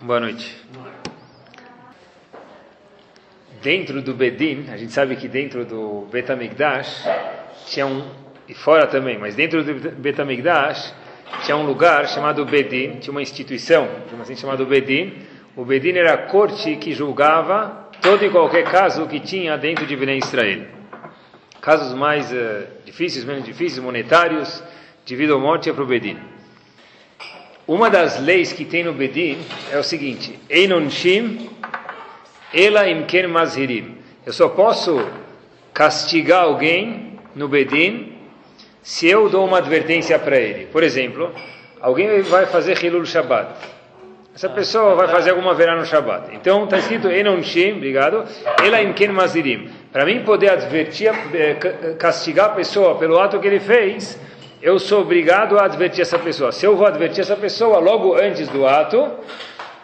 Boa noite. Dentro do Bedin, a gente sabe que dentro do Betamigdash tinha um, e fora também, mas dentro do Betamigdash tinha um lugar chamado Bedin, tinha uma instituição, assim chamado Bedin. O Bedin era a corte que julgava todo e qualquer caso que tinha dentro de Bnei Israel. Casos mais uh, difíceis, menos difíceis, monetários, de vida ou morte, é para o Bedin. Uma das leis que tem no Bedin é o seguinte: Einonshim ela imken mazhirim. Eu só posso castigar alguém no Bedin se eu dou uma advertência para ele. Por exemplo, alguém vai fazer Hilul Shabbat. Essa pessoa vai fazer alguma verá no Shabbat. Então está escrito Enonshim, obrigado, ela imken mazirim. Para mim poder advertir, eh, castigar a pessoa pelo ato que ele fez, eu sou obrigado a advertir essa pessoa. Se eu vou advertir essa pessoa logo antes do ato,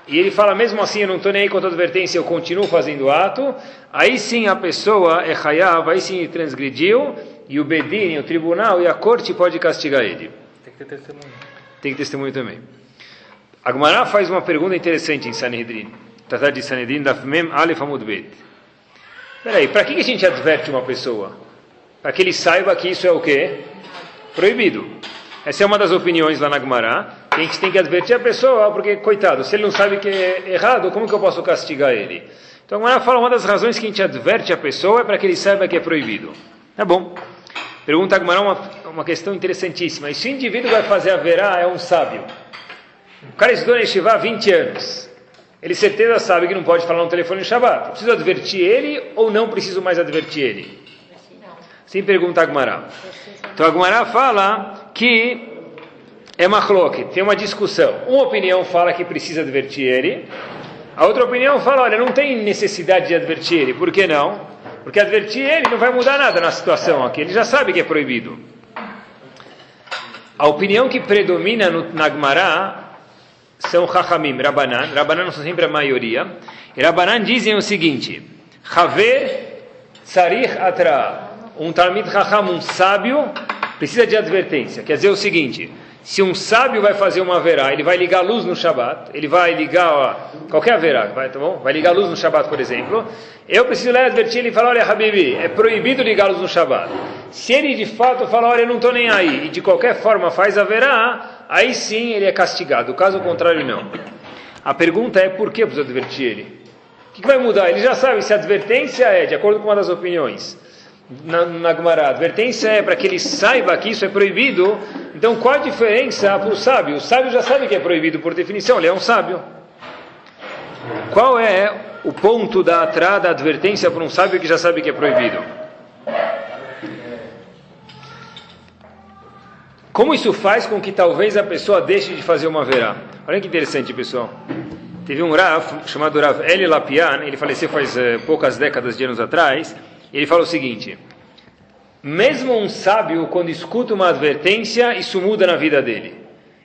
e ele fala mesmo assim, eu não estou nem aí com a advertência, eu continuo fazendo o ato, aí sim a pessoa é hayav, aí sim transgrediu, e o Bedin, o tribunal e a corte pode castigar ele. Tem que ter testemunho. Tem que ter testemunho também. Agmará faz uma pergunta interessante em Sanhedrin. Tratar de Sanhedrin, Dafmem Alef Amud Bet. Peraí, para que a gente adverte uma pessoa? Para que ele saiba que isso é o quê? Proibido. Essa é uma das opiniões lá na Gemara. A gente tem que advertir a pessoa, porque, coitado, se ele não sabe que é errado, como que eu posso castigar ele? Então a Gemara fala, uma das razões que a gente adverte a pessoa é para que ele saiba que é proibido. Tá bom. Pergunta a Gemara uma, uma questão interessantíssima. E se o indivíduo vai fazer a verá é um sábio? O cara estudou na Yeshiva há 20 anos. Ele certeza sabe que não pode falar no telefone no Shabbat. Preciso advertir ele ou não preciso mais advertir ele? Sim, pergunta a Gemara. Então a Gemara fala que é machloque, tem uma discussão. Uma opinião fala que precisa advertir ele, a outra opinião fala, olha, não tem necessidade de advertir ele. Por que não? Porque advertir ele não vai mudar nada na situação aqui, ele já sabe que é proibido. A opinião que predomina no, na Gemara são Chachamim, Rabanan. Rabanan são sempre a maioria. E Rabanan dizem o seguinte: Haver Sarich Atra. Um Talmid Chacham, um sábio, precisa de advertência. Quer dizer o seguinte: se um sábio vai fazer uma verá, ele vai ligar a luz no Shabat, ele vai ligar qualquer verá, vai, tá bom? Vai ligar a luz no Shabat, por exemplo. Eu preciso lá advertir ele e falar: olha, Habibi, é proibido ligar a luz no Shabat. Se ele de fato falar: olha, eu não estou nem aí, e de qualquer forma faz a verá, aí sim ele é castigado. Caso contrário, não. A pergunta é: por que eu preciso advertir ele? O que vai mudar? Ele já sabe se a advertência é, de acordo com uma das opiniões na, na Gemara. A advertência é para que ele saiba que isso é proibido. Então, qual a diferença para o sábio? O sábio já sabe que é proibido por definição, ele é um sábio. Qual é o ponto da atrada, advertência para um sábio que já sabe que é proibido? Como isso faz com que talvez a pessoa deixe de fazer uma verá? Olha que interessante, pessoal. Teve um Rav chamado Rav Eli Lapian, ele faleceu faz uh, poucas décadas de anos atrás. Ele fala o seguinte: mesmo um sábio, quando escuta uma advertência, isso muda na vida dele.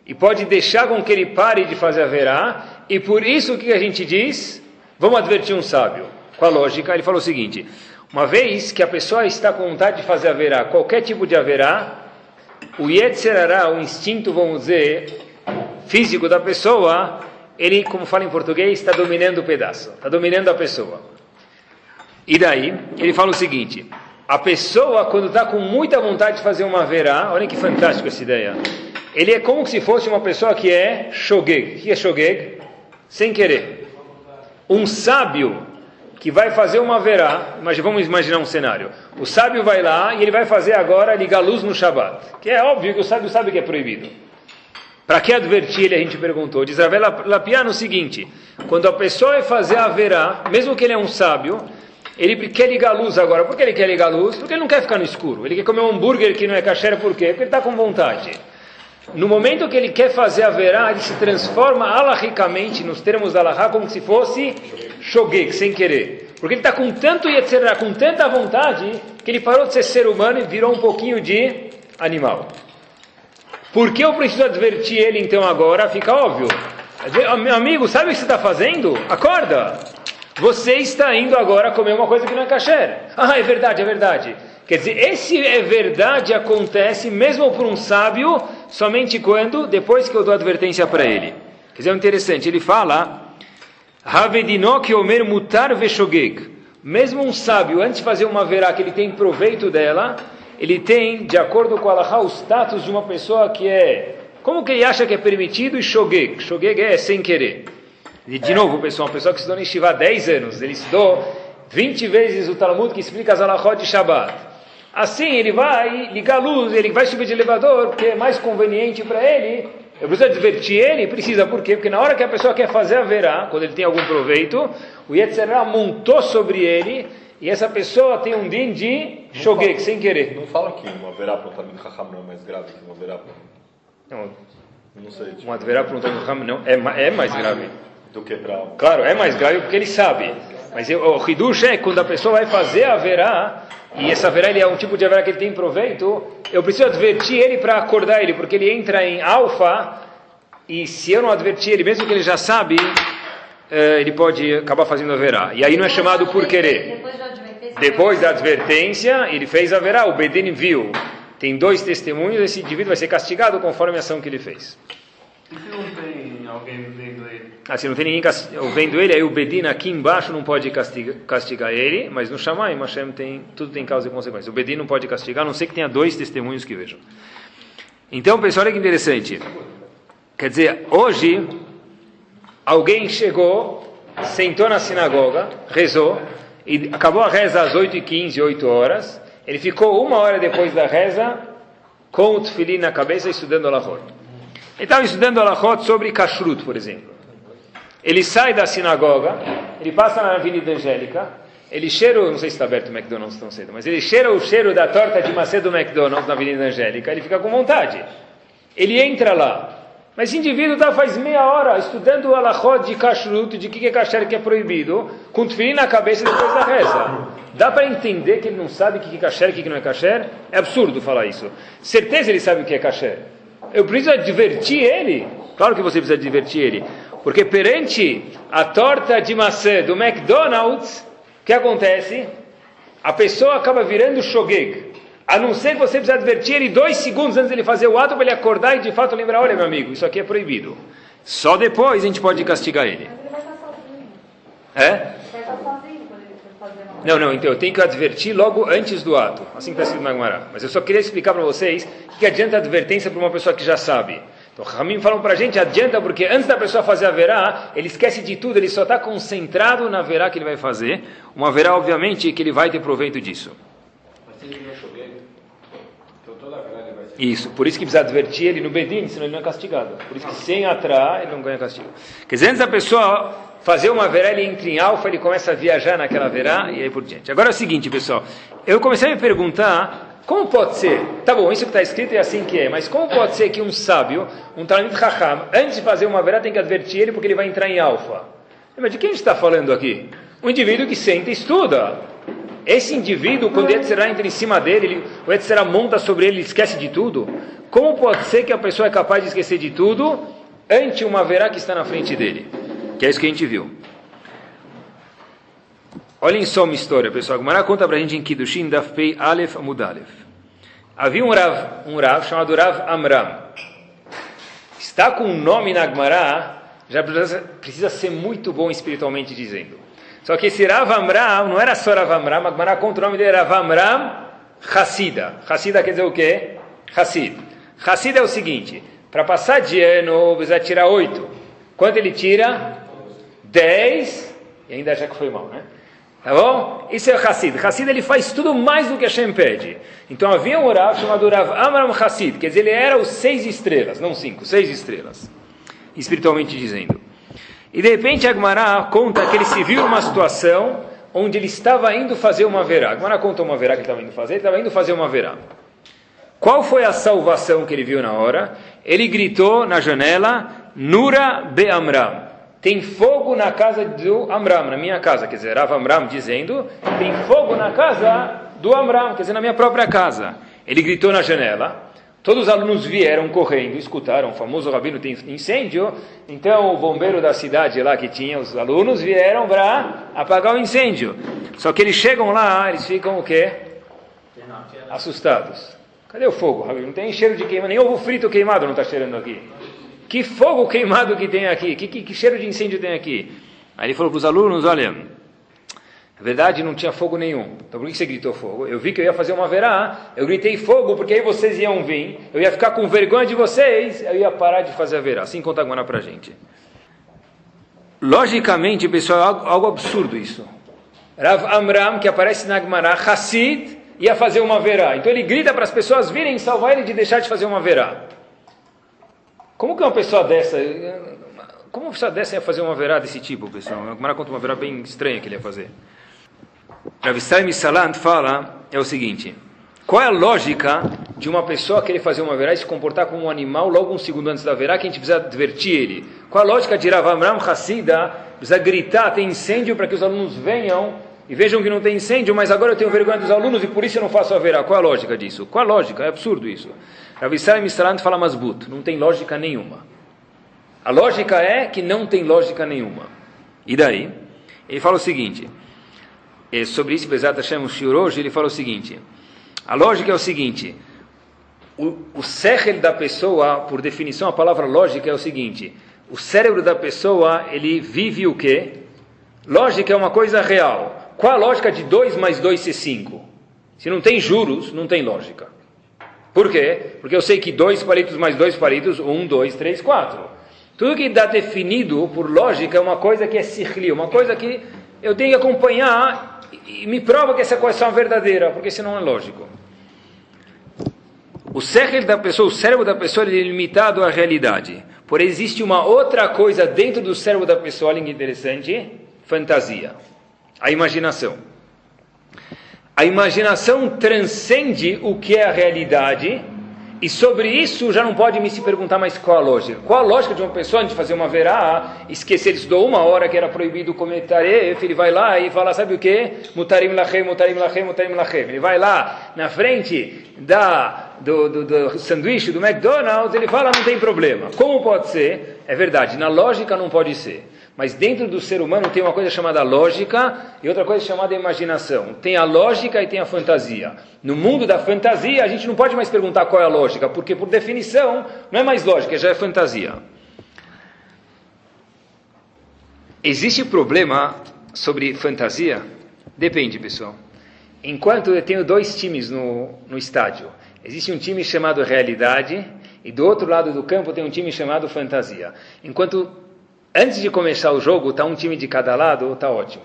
E pode deixar com que ele pare de fazer a verá, e por isso que a gente diz, vamos advertir um sábio. Com a lógica, ele falou o seguinte: uma vez que a pessoa está com vontade de fazer a verá, qualquer tipo de haverá, o Yetzerará, o instinto, vamos dizer, físico da pessoa, ele, como fala em português, está dominando o pedaço, está dominando a pessoa. E daí, ele fala o seguinte: a pessoa, quando está com muita vontade de fazer uma verá, olha que fantástico essa ideia. Ele é como se fosse uma pessoa que é shogeg. O que é shogeg? Sem querer. Um sábio que vai fazer uma verá, mas vamos imaginar um cenário. O sábio vai lá e ele vai fazer agora ligar luz no Shabat. Que é óbvio que o sábio sabe que é proibido. Para que advertir ele, a gente perguntou. Diz Ravel Lapiano o seguinte: quando a pessoa vai fazer a verá, mesmo que ele é um sábio, ele quer ligar a luz agora. Por que ele quer ligar a luz? Porque ele não quer ficar no escuro. Ele quer comer um hambúrguer que não é kasher, por quê? Porque ele está com vontade. No momento que ele quer fazer a verá, ele se transforma alahicamente, nos termos da alahá, como se fosse shogeg, sem querer. Porque ele está com tanto yetzerá, com tanta vontade, que ele parou de ser ser humano e virou um pouquinho de animal. Por que eu preciso advertir ele então agora? Fica óbvio. Meu amigo, sabe o que você está fazendo? Acorda! Você está indo agora comer uma coisa que não é kasher. Ah, é verdade, é verdade. Quer dizer, esse é verdade acontece mesmo por um sábio, somente quando, depois que eu dou advertência para ele. Quer dizer, é interessante, ele fala mutar. Mesmo um sábio, antes de fazer uma verá que ele tem proveito dela, ele tem, de acordo com Allah, o status de uma pessoa que é... Como que ele acha que é permitido e shogeg? Shogeg é sem querer. E, de novo, pessoal, uma pessoa que estudou em Shiva há 10 anos, ele estudou 20 vezes o Talmud que explica as alahot de Shabbat. Assim, ele vai ligar a luz, ele vai subir de elevador, porque é mais conveniente para ele eu preciso advertir ele? Precisa, por quê? Porque na hora que a pessoa quer fazer a verá, quando ele tem algum proveito, o Yetzirah montou sobre ele, e essa pessoa tem um din de shogek, sem querer. Não fala que uma verá para um Talmud Chacham não é mais grave que uma verá para Não, não sei. Tipo, uma verá para um Talmud Chacham não, é, é mais grave. Do que para Claro, é mais grave porque ele sabe. Mas eu- o Hidush é quando a pessoa vai fazer a verá, e essa verá ele é um tipo de verá que ele tem proveito, eu preciso advertir ele para acordar ele, porque ele entra em alfa, e se eu não advertir ele, mesmo que ele já sabe, eh, ele pode acabar fazendo a verá. E aí não é chamado por querer. Depois da advertência. Depois da advertência, ele fez a verá, o Bedin viu. Tem dois testemunhos, esse indivíduo vai ser castigado conforme a ação que ele fez. E se não tem alguém se não tem ninguém vendo ele, aí o Bedin aqui embaixo não pode castiga, castigar ele, mas no Shammai, Hashem tem, tudo tem causa e consequência. O Bedin não pode castigar, a não ser que tenha dois testemunhos que vejam. Então, pessoal, olha que interessante. Quer dizer, hoje, alguém chegou, sentou na sinagoga, rezou, e acabou a reza às 8h15, 8 horas, ele ficou uma hora depois da reza, com o tefilim na cabeça, estudando Alahot. Ele estava estudando Alahot sobre Kashrut, por exemplo. Ele sai da sinagoga, ele passa na Avenida Angélica, ele cheira, não sei se está aberto o McDonald's tão cedo, mas ele cheira o cheiro da torta de maçã do McDonald's na Avenida Angélica, ele fica com vontade. Ele entra lá, mas esse indivíduo está faz meia hora estudando o alahot de kashrut, de que é kasher que é proibido, com tefilim na cabeça depois da reza. Dá para entender que ele não sabe o que é kasher o que não é kasher? É absurdo falar isso. Certeza ele sabe o que é kasher. Eu preciso advertir ele. Claro que você precisa advertir ele. Porque perante a torta de maçã do McDonald's, o que acontece? A pessoa acaba virando shogeg. A não ser que você precisa advertir ele dois segundos antes dele fazer o ato para ele acordar e de fato lembrar, olha meu amigo, isso aqui é proibido. Só depois a gente pode castigar ele. Mas ele vai estar sozinho. É? Vai estar sozinho quando ele for fazer uma Não, não, então eu tenho que advertir logo antes do ato. Assim que está escrito na. Mas eu só queria explicar para vocês o que adianta a advertência para uma pessoa que já sabe. Então, Ramim falam para a gente, adianta porque antes da pessoa fazer a verá, ele esquece de tudo, ele só está concentrado na verá que ele vai fazer. Uma verá, obviamente, que ele vai ter proveito disso. Isso, por isso que precisa advertir ele no Bedin, senão ele não é castigado. Por isso que sem atrar, ele não ganha castigo. Quer dizer, antes da pessoa fazer uma verá, ele entra em alfa, ele começa a viajar naquela verá e aí por diante. Agora é o seguinte, pessoal, eu comecei a me perguntar, como pode ser, tá bom, isso que está escrito é assim que é, mas como pode ser que um sábio, um Talmud Chacham, antes de fazer uma verá, tem que advertir ele porque ele vai entrar em alfa? Mas de quem a gente está falando aqui? Um indivíduo que senta e estuda. Esse indivíduo, quando o Yetzirah entra em cima dele, ele, o Yetzirah monta sobre ele, ele esquece de tudo. Como pode ser que a pessoa é capaz de esquecer de tudo ante uma verá que está na frente dele? Que é isso que a gente viu. Olhem só uma história, pessoal. Gumara conta pra gente em Kiddushin, Daf Pei Aleph Amud Aleph. Havia um Rav, um Rav chamado Rav Amram. Está com um nome na Gemara, já precisa, ser muito bom espiritualmente dizendo. Só que esse Rav Amram não era só Rav Amram, a Gemara conta o nome dele, Rav Amram Hassida. Hassida quer dizer o quê? Hassid. Hassid é o seguinte, para passar de ano, precisa tirar oito. Quanto ele tira? Dez, e ainda já que foi mal, né? Tá bom? Isso é Hassid. Hassid ele faz tudo mais do que Hashem pede. Então havia um Rav chamado Rav Amram Hassid, quer dizer, ele era os seis estrelas, não cinco, seis estrelas, espiritualmente dizendo. E de repente a Gemara conta que ele se viu numa situação onde ele estava indo fazer uma verá. A Gemara conta uma verá que ele estava indo fazer, ele estava indo fazer uma verá. Qual foi a salvação que ele viu na hora? Ele gritou na janela, Nura Be Amram. Tem fogo na casa do Amram, na minha casa. Quer dizer, Rav Amram dizendo, tem fogo na casa do Amram, quer dizer, na minha própria casa. Ele gritou na janela. Todos os alunos vieram correndo, escutaram, o famoso rabino tem incêndio, então o bombeiro da cidade lá que tinha os alunos vieram para apagar o incêndio. Só que eles chegam lá, eles ficam o quê? Assustados. Cadê o fogo, rabino? Não tem cheiro de queimado, nem ovo frito queimado não está cheirando aqui. Que fogo queimado que tem aqui? Que, que, que cheiro de incêndio tem aqui? Aí ele falou para os alunos, olha, na verdade não tinha fogo nenhum. Então por que você gritou fogo? Eu vi que eu ia fazer uma verá, eu gritei fogo porque aí vocês iam vir, eu ia ficar com vergonha de vocês, eu ia parar de fazer a verá. Assim conta agora para gente. Logicamente, pessoal, é algo, algo absurdo isso. Rav Amram, que aparece na Gemara, Hassid, ia fazer uma verá. Então ele grita para as pessoas virem salvar ele de deixar de fazer uma verá. Como que uma pessoa dessa, como uma pessoa dessa ia fazer uma verá desse tipo, pessoal? A Gemara conta uma verá bem estranha que ele ia fazer. Rav Israel Salant fala, é o seguinte, qual é a lógica de uma pessoa querer fazer uma verá e se comportar como um animal logo um segundo antes da verá, que a gente precisa advertir ele? Qual a lógica de Rav Amram Hassida, precisa gritar, tem incêndio para que os alunos venham e vejam que não tem incêndio, mas agora eu tenho vergonha dos alunos e por isso eu não faço a verá. Qual a lógica disso? Qual a lógica? É absurdo isso. Rav Israel Misalant fala masbut, não tem lógica nenhuma. A lógica é que não tem lógica nenhuma. E daí? Ele fala o seguinte, é sobre isso, Bezat Hashem Shur hoje, ele fala o seguinte, a lógica é o seguinte, o, o sechel da pessoa, por definição, a palavra lógica é o seguinte, o cérebro da pessoa, ele vive o quê? Lógica é uma coisa real. Qual a lógica de 2 mais 2 ser 5? Se não tem juros, não tem lógica. Por quê? Porque eu sei que 2 palitos mais 2 palitos, 1, 2, 3, 4. Tudo que dá definido por lógica é uma coisa que é sikhli, uma coisa que eu tenho que acompanhar e me prova que essa equação é verdadeira, porque senão é lógico. O sechel da pessoa, o cérebro da pessoa é limitado à realidade. Porém, existe uma outra coisa dentro do cérebro da pessoa, olha que interessante, fantasia a imaginação. A imaginação transcende o que é a realidade, e sobre isso já não pode me se perguntar mais qual a lógica. Qual a lógica de uma pessoa de fazer uma verá, esquecer, estudou uma hora que era proibido comer taref, ele vai lá e fala, sabe o que? Mutarim lachem, mutarim lachem, mutarim lachem. Ele vai lá na frente da, do, do, do sanduíche do McDonald's, ele fala, não tem problema. Como pode ser? É verdade, na lógica não pode ser. Mas dentro do ser humano tem uma coisa chamada lógica e outra coisa chamada imaginação. Tem a lógica e tem a fantasia. No mundo da fantasia, a gente não pode mais perguntar qual é a lógica, porque por definição não é mais lógica, já é fantasia. Existe problema sobre fantasia? Depende, pessoal. Enquanto eu tenho dois times no, no estádio, existe um time chamado realidade e do outro lado do campo tem um time chamado fantasia. Enquanto antes de começar o jogo, está um time de cada lado, está ótimo.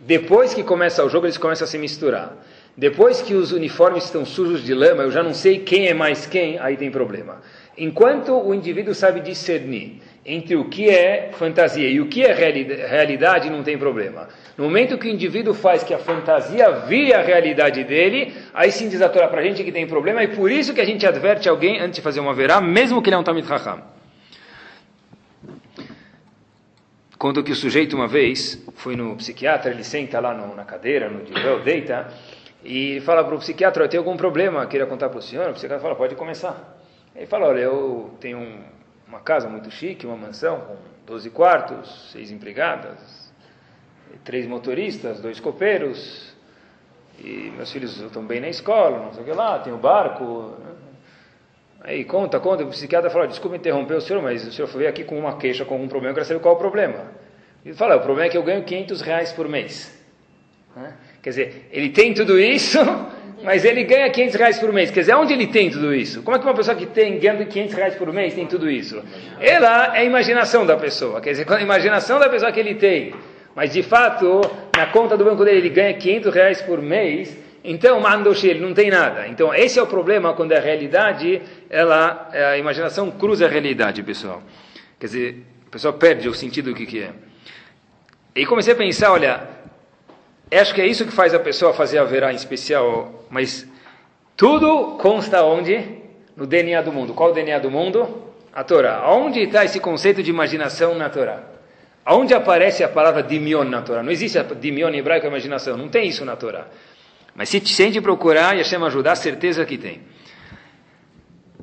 Depois que começa o jogo, eles começam a se misturar. Depois que os uniformes estão sujos de lama, eu já não sei quem é mais quem, aí tem problema. Enquanto o indivíduo sabe discernir entre o que é fantasia e o que é realidade, não tem problema. No momento que o indivíduo faz que a fantasia vire a realidade dele, aí sim diz a Torá para a gente que tem problema, e por isso que a gente adverte alguém antes de fazer uma verá, mesmo que ele é um Tamid Raham. Conta que o sujeito uma vez foi no psiquiatra, ele senta lá no, na cadeira, no divã, deita, e fala para o psiquiatra, eu tenho algum problema, queria contar para o senhor, o psiquiatra fala, pode começar. Ele fala, olha, eu tenho um, uma casa muito chique, uma mansão com 12 quartos, seis empregadas, três motoristas, dois copeiros, e meus filhos estão bem na escola, não sei o que lá, tenho barco? Aí conta, conta, o psiquiatra fala, desculpa interromper o senhor, mas o senhor veio aqui com uma queixa, com algum problema, eu quero saber qual é o problema. Ele fala, o problema é que eu ganho 500 reais por mês. Quer dizer, ele tem tudo isso, mas ele ganha 500 reais por mês. Quer dizer, onde ele tem tudo isso? Como é que uma pessoa que tem ganhando 500 reais por mês tem tudo isso? Ela é a imaginação da pessoa. Quer dizer, a imaginação da pessoa que ele tem. Mas de fato, na conta do banco dele, ele ganha 500 reais por mês então, Mandoshi, ele não tem nada. Então, esse é o problema quando a realidade, ela, a imaginação cruza a realidade, pessoal. Quer dizer, o pessoal perde o sentido do que, que é. E comecei a pensar, olha, acho que é isso que faz a pessoa fazer a verá em especial, mas tudo consta onde? No DNA do mundo. Qual o DNA do mundo? A Torá. Onde está esse conceito de imaginação na Torá? Onde aparece a palavra dimion na Torá? Não existe dimion em hebraico, imaginação. Não tem isso na Torá. Mas se sente procurar e Hashem ajudar, certeza que tem.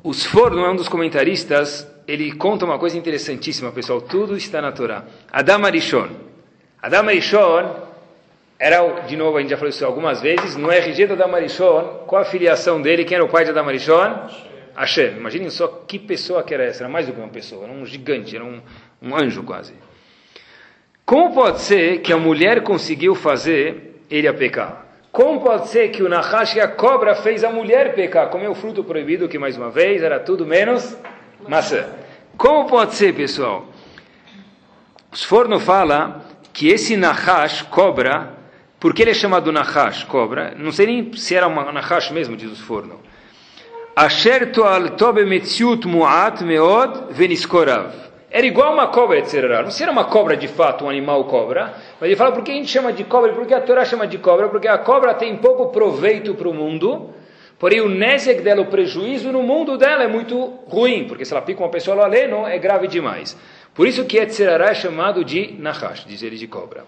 O Sfor, não é um dos comentaristas, ele conta uma coisa interessantíssima, pessoal. Tudo está na Torá. Adam Arishon. Adam Arishon era, de novo, a gente já falou isso algumas vezes, no RG do Adam Arishon, qual a filiação dele? Quem era o pai de Adam Arishon? Hashem. Imaginem só que pessoa que era essa. Era mais do que uma pessoa, era um gigante, era um, um anjo quase. Como pode ser que a mulher conseguiu fazer ele a pecar? Como pode ser que o Nahash e a cobra fez a mulher pecar? Comeu o fruto proibido, que mais uma vez era tudo menos maçã. Como pode ser, pessoal? Os forno fala que esse Nahash, cobra, por que ele é chamado Nahash, cobra? Não sei nem se era uma Nahash mesmo, diz os forno. Asher toal tobe metziut mu'at meod veniskorav. Era igual uma cobra, etc. Não se era uma cobra de fato, um animal cobra, mas ele fala por que a gente chama de cobra, por que a Torá chama de cobra? Porque a cobra tem pouco proveito para o mundo, porém o nezek dela, o prejuízo no mundo dela é muito ruim, porque se ela pica uma pessoa lá lendo, é grave demais. Por isso que Etzerará é chamado de Nahash, diz ele de cobra.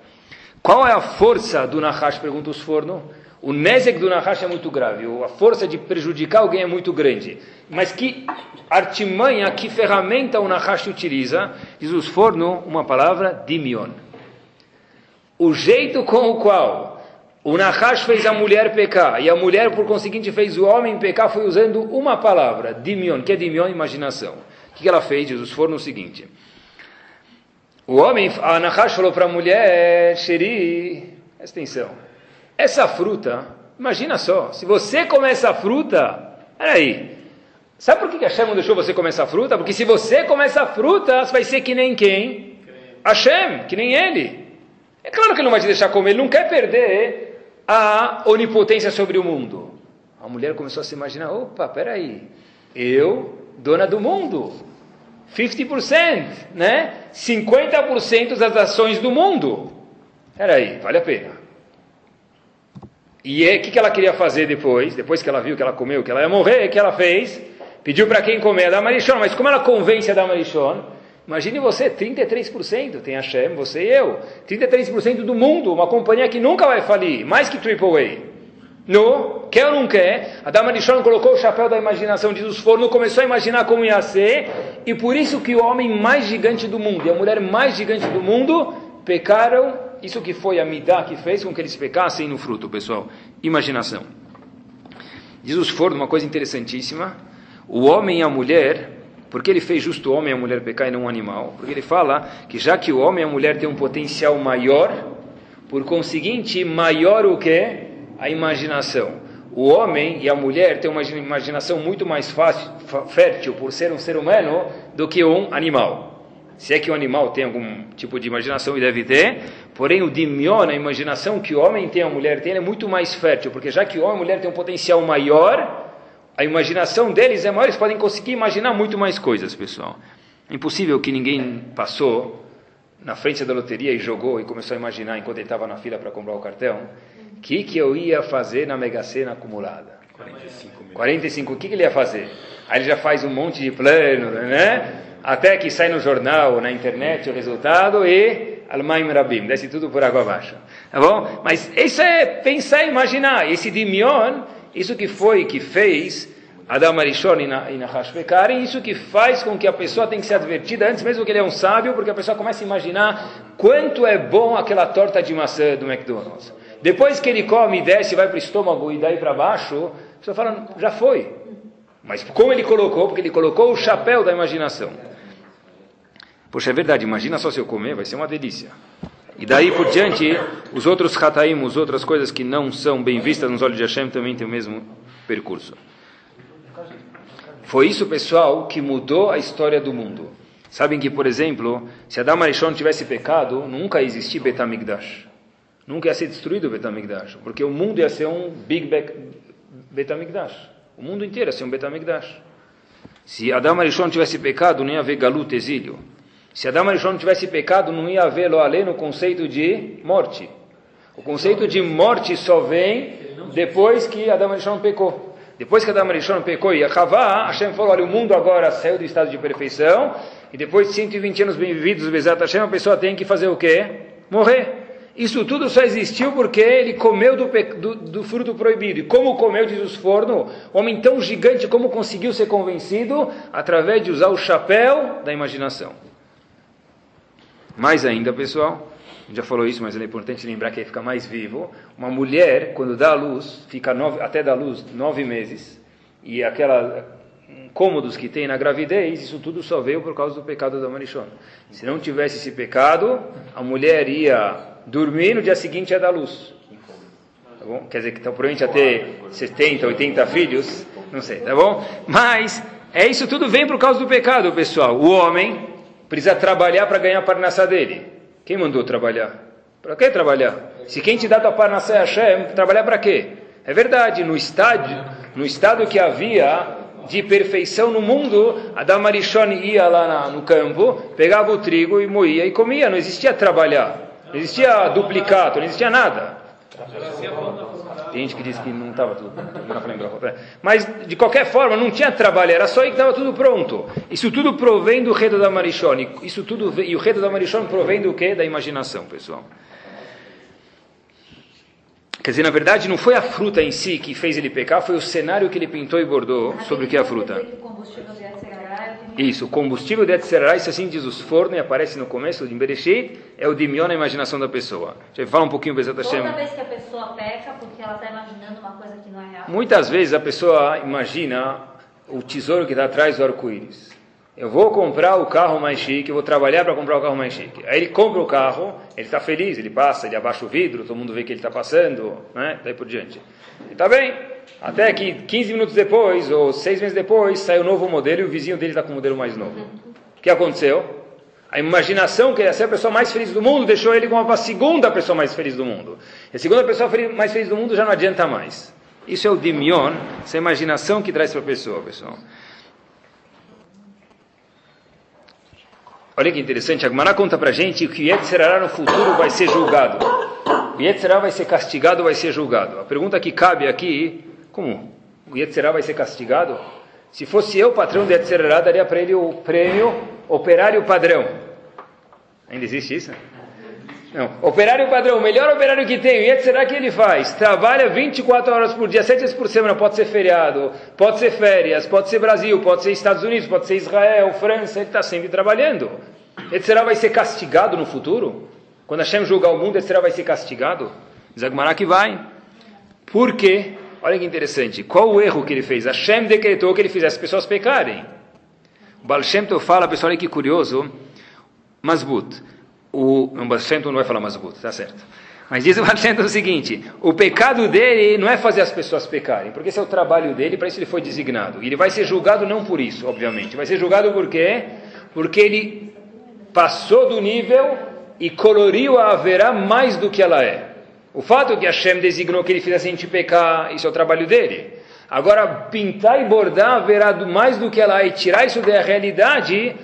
Qual é a força do Nahash, pergunta os forno? O Nezek do Nahash é muito grave, a força de prejudicar alguém é muito grande. Mas que artimanha, que ferramenta o Nahash utiliza? Diz os forno uma palavra, dimion. O jeito com o qual o Nahash fez a mulher pecar e a mulher, por conseguinte, fez o homem pecar foi usando uma palavra, dimion. que é dimion? Imaginação. O que ela fez? Diz os forno o seguinte. O homem, a Nahash falou para a mulher, Sheri, presta atenção. Essa fruta, imagina só, se você comer essa fruta, peraí, sabe por que Hashem não deixou você comer essa fruta? Porque se você comer essa fruta, você vai ser que nem quem? Hashem, que nem ele. É claro que ele não vai te deixar comer, ele não quer perder a onipotência sobre o mundo. A mulher começou a se imaginar, opa, peraí, eu, dona do mundo, 50%, né? 50% das ações do mundo. Peraí, vale a pena. E o é, que, que ela queria fazer depois? Depois que ela viu que ela comeu, que ela ia morrer, o que ela fez? Pediu para quem comer a Damarishon, mas como ela convence a Damarishon? Imagine você, 33%, tem a Shem, você e eu. 33% do mundo, uma companhia que nunca vai falir, mais que AAA. No, quer ou não quer, a Dama colocou o chapéu da imaginação, diz os fornos, começou a imaginar como ia ser, e por isso que o homem mais gigante do mundo e a mulher mais gigante do mundo pecaram isso que foi a Midah que fez com que eles pecassem no fruto, pessoal. Imaginação. Diz os fornos uma coisa interessantíssima. O homem e a mulher, porque ele fez justo o homem e a mulher pecar e não um animal? Porque ele fala que já que o homem e a mulher têm um potencial maior, por conseguinte, maior o que? A imaginação. O homem e a mulher têm uma imaginação muito mais fácil, fértil por ser um ser humano do que um animal. Se é que o animal tem algum tipo de imaginação, e deve ter, porém o dimion, a imaginação que o homem tem, a mulher tem, é muito mais fértil, porque já que o homem e a mulher têm um potencial maior, a imaginação deles é maior, eles podem conseguir imaginar muito mais coisas, pessoal. Impossível que ninguém passou na frente da loteria e jogou e começou a imaginar, enquanto ele estava na fila para comprar o cartão, o que, que eu ia fazer na Mega Sena acumulada. 45 mil. 45, o que, que ele ia fazer? Aí ele já faz um monte de plano, né? até que sai no jornal, na internet o resultado e Almaim Rabim, desce tudo por água abaixo. Tá bom? Mas isso é pensar e imaginar. Esse Dimion, isso que foi, que fez Adam Arishon e Nahash pecarem, isso que faz com que a pessoa tenha que ser advertida antes mesmo que ele é um sábio, porque a pessoa começa a imaginar quanto é bom aquela torta de maçã do McDonald's. Depois que ele come e desce, vai para o estômago e daí para baixo, a pessoa fala, já foi. Mas como ele colocou? Porque ele colocou o chapéu da imaginação. Poxa, é verdade, imagina só se eu comer, vai ser uma delícia. E daí por diante, os outros hataim, as outras coisas que não são bem vistas nos olhos de Hashem também têm o mesmo percurso. Foi isso, pessoal, que mudou a história do mundo. Sabem que, por exemplo, se Adam Arishon tivesse pecado, nunca ia existir Betamigdash. Nunca ia ser destruído o Betamigdash, porque o mundo ia ser um Big Betamigdash. O mundo inteiro ia ser um Betamigdash. Se Adam Arishon tivesse pecado, não ia haver galuto, exílio. Se Adão Arishon não tivesse pecado, não ia haver lo além no conceito de morte. O conceito de morte só vem depois que Adão Arishon pecou. Depois que Adão Arishon pecou e Havá, Hashem falou, olha, o mundo agora saiu do estado de perfeição, e depois de 120 anos bem vividos, Bezat Hashem, a pessoa tem que fazer o quê? Morrer. Isso tudo só existiu porque ele comeu do, do, do, fruto proibido. E como comeu, diz os forno, homem tão gigante, como conseguiu ser convencido? Através de usar o chapéu da imaginação. Mais ainda, pessoal, já falou isso, mas é importante lembrar que aí fica mais vivo. Uma mulher, quando dá a luz, fica nove, até dar luz nove meses, e aquela incômodos que tem na gravidez, isso tudo só veio por causa do pecado da Marichona. Se não tivesse esse pecado, a mulher ia dormir no dia seguinte ia dar luz. Tá bom? Quer dizer que então, provavelmente ia ter 70, 80 filhos, não sei, tá bom? Mas é isso tudo vem por causa do pecado, pessoal. O homem precisa trabalhar para ganhar a parnassá dele. Quem mandou trabalhar? Para que trabalhar? Se quem te dá tua parnassá é Hashem, trabalhar para quê? É verdade, no estádio, no estado que havia de perfeição no mundo, Adam Arishon ia lá na, no campo, pegava o trigo e moía e comia. Não existia trabalhar, não existia duplicato, não existia nada. Tem gente que diz que não estava tudo pronto. Mas, de qualquer forma, não tinha trabalho, era só aí que estava tudo pronto. Isso tudo provém do redo da Marichone. Isso tudo, e o redo da Marichone provém do quê? Da imaginação, pessoal. Quer dizer, na verdade, não foi a fruta em si que fez ele pecar, foi o cenário que ele pintou e bordou sobre o que é a fruta. Isso, o combustível de Etzerará, isso assim diz os fornos, e aparece no começo de Bereshit, é o dimion na imaginação da pessoa. Já fala um pouquinho, Bezat Hashem. Toda vez que a pessoa peca, porque ela está imaginando uma coisa que não é real. Muitas vezes a pessoa imagina o tesouro que está atrás do arco-íris. Eu vou comprar o carro mais chique, eu vou trabalhar para comprar o carro mais chique. Aí ele compra o carro, ele está feliz, ele passa, ele abaixa o vidro, todo mundo vê que ele está passando, né? daí por diante. Ele está bem. Até que 15 minutos depois, ou 6 meses depois, sai o novo modelo e o vizinho dele está com o modelo mais novo. O que aconteceu? A imaginação que ele ia ser a pessoa mais feliz do mundo deixou ele como a segunda pessoa mais feliz do mundo. E a segunda pessoa mais feliz do mundo já não adianta mais. Isso é o dimion, essa imaginação que traz para a pessoa, pessoal. Olha que interessante, a conta para gente que o Yetzirará no futuro vai ser julgado. O Yetzirará vai ser castigado, vai ser julgado. A pergunta que cabe aqui, como o Yetzirará vai ser castigado? Se fosse eu, patrão do Yetzirará, daria para ele o prêmio operário padrão. Ainda existe isso? Não. Operário padrão, o melhor operário que tem, o Yetzirará que ele faz? Trabalha 24 horas por dia, 7 vezes por semana, pode ser feriado, pode ser férias, pode ser Brasil, pode ser Estados Unidos, pode ser Israel, França, ele está sempre trabalhando. Yetzirah vai ser castigado no futuro? Quando Hashem julgar o mundo, Yetzirah vai ser castigado? Zagmará que vai. Por quê? Olha que interessante. Qual o erro que ele fez? Hashem decretou que ele fizesse as pessoas pecarem. O Baal Shem Tov fala, pessoal, olha que curioso. Masbut. O, o Baal Shem Tov não vai falar Masbut, tá certo. Mas diz o Tov o seguinte, o pecado dele não é fazer as pessoas pecarem, porque esse é o trabalho dele, para isso ele foi designado. E ele vai ser julgado não por isso, obviamente. Vai ser julgado por quê? Porque ele passou do nível e coloriu a haverá mais do que ela é. O fato que Hashem designou que ele fizesse a gente pecar, isso é o trabalho dele. Agora, pintar e bordar haverá mais do que ela é e tirar isso da realidade,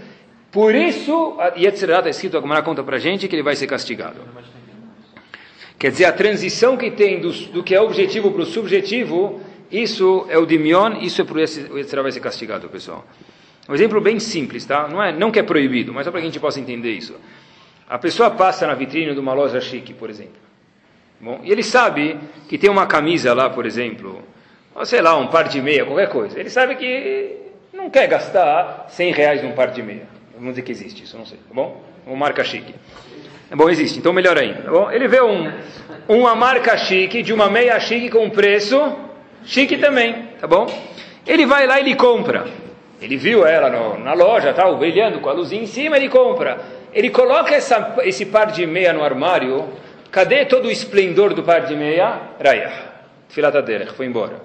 por isso, etc. está escrito, a Gemara conta para a gente que ele vai ser castigado. Quer dizer, a transição que tem do, do que é objetivo para o subjetivo, isso é o dimion, isso é isso o etc. vai ser castigado, pessoal. Um exemplo bem simples, tá? Não, é, não que é proibido, mas só para que a gente possa entender isso. A pessoa passa na vitrine de uma loja chique, por exemplo. Bom, e ele sabe que tem uma camisa lá, por exemplo, ou sei lá, um par de meia, qualquer coisa. Ele sabe que não quer gastar 100 reais num par de meia. Vamos dizer que existe isso, não sei, tá bom? Uma marca chique. É bom, existe, então melhor ainda. Tá bom? Ele vê um, uma marca chique, de uma meia chique com preço chique também, tá bom? Ele vai lá e ele compra. Ele viu ela no, na loja, tal, brilhando com a luzinha em cima, ele compra. Ele coloca essa, esse par de meia no armário. Cadê todo o esplendor do par de meia? Raya. Filata dele, foi embora.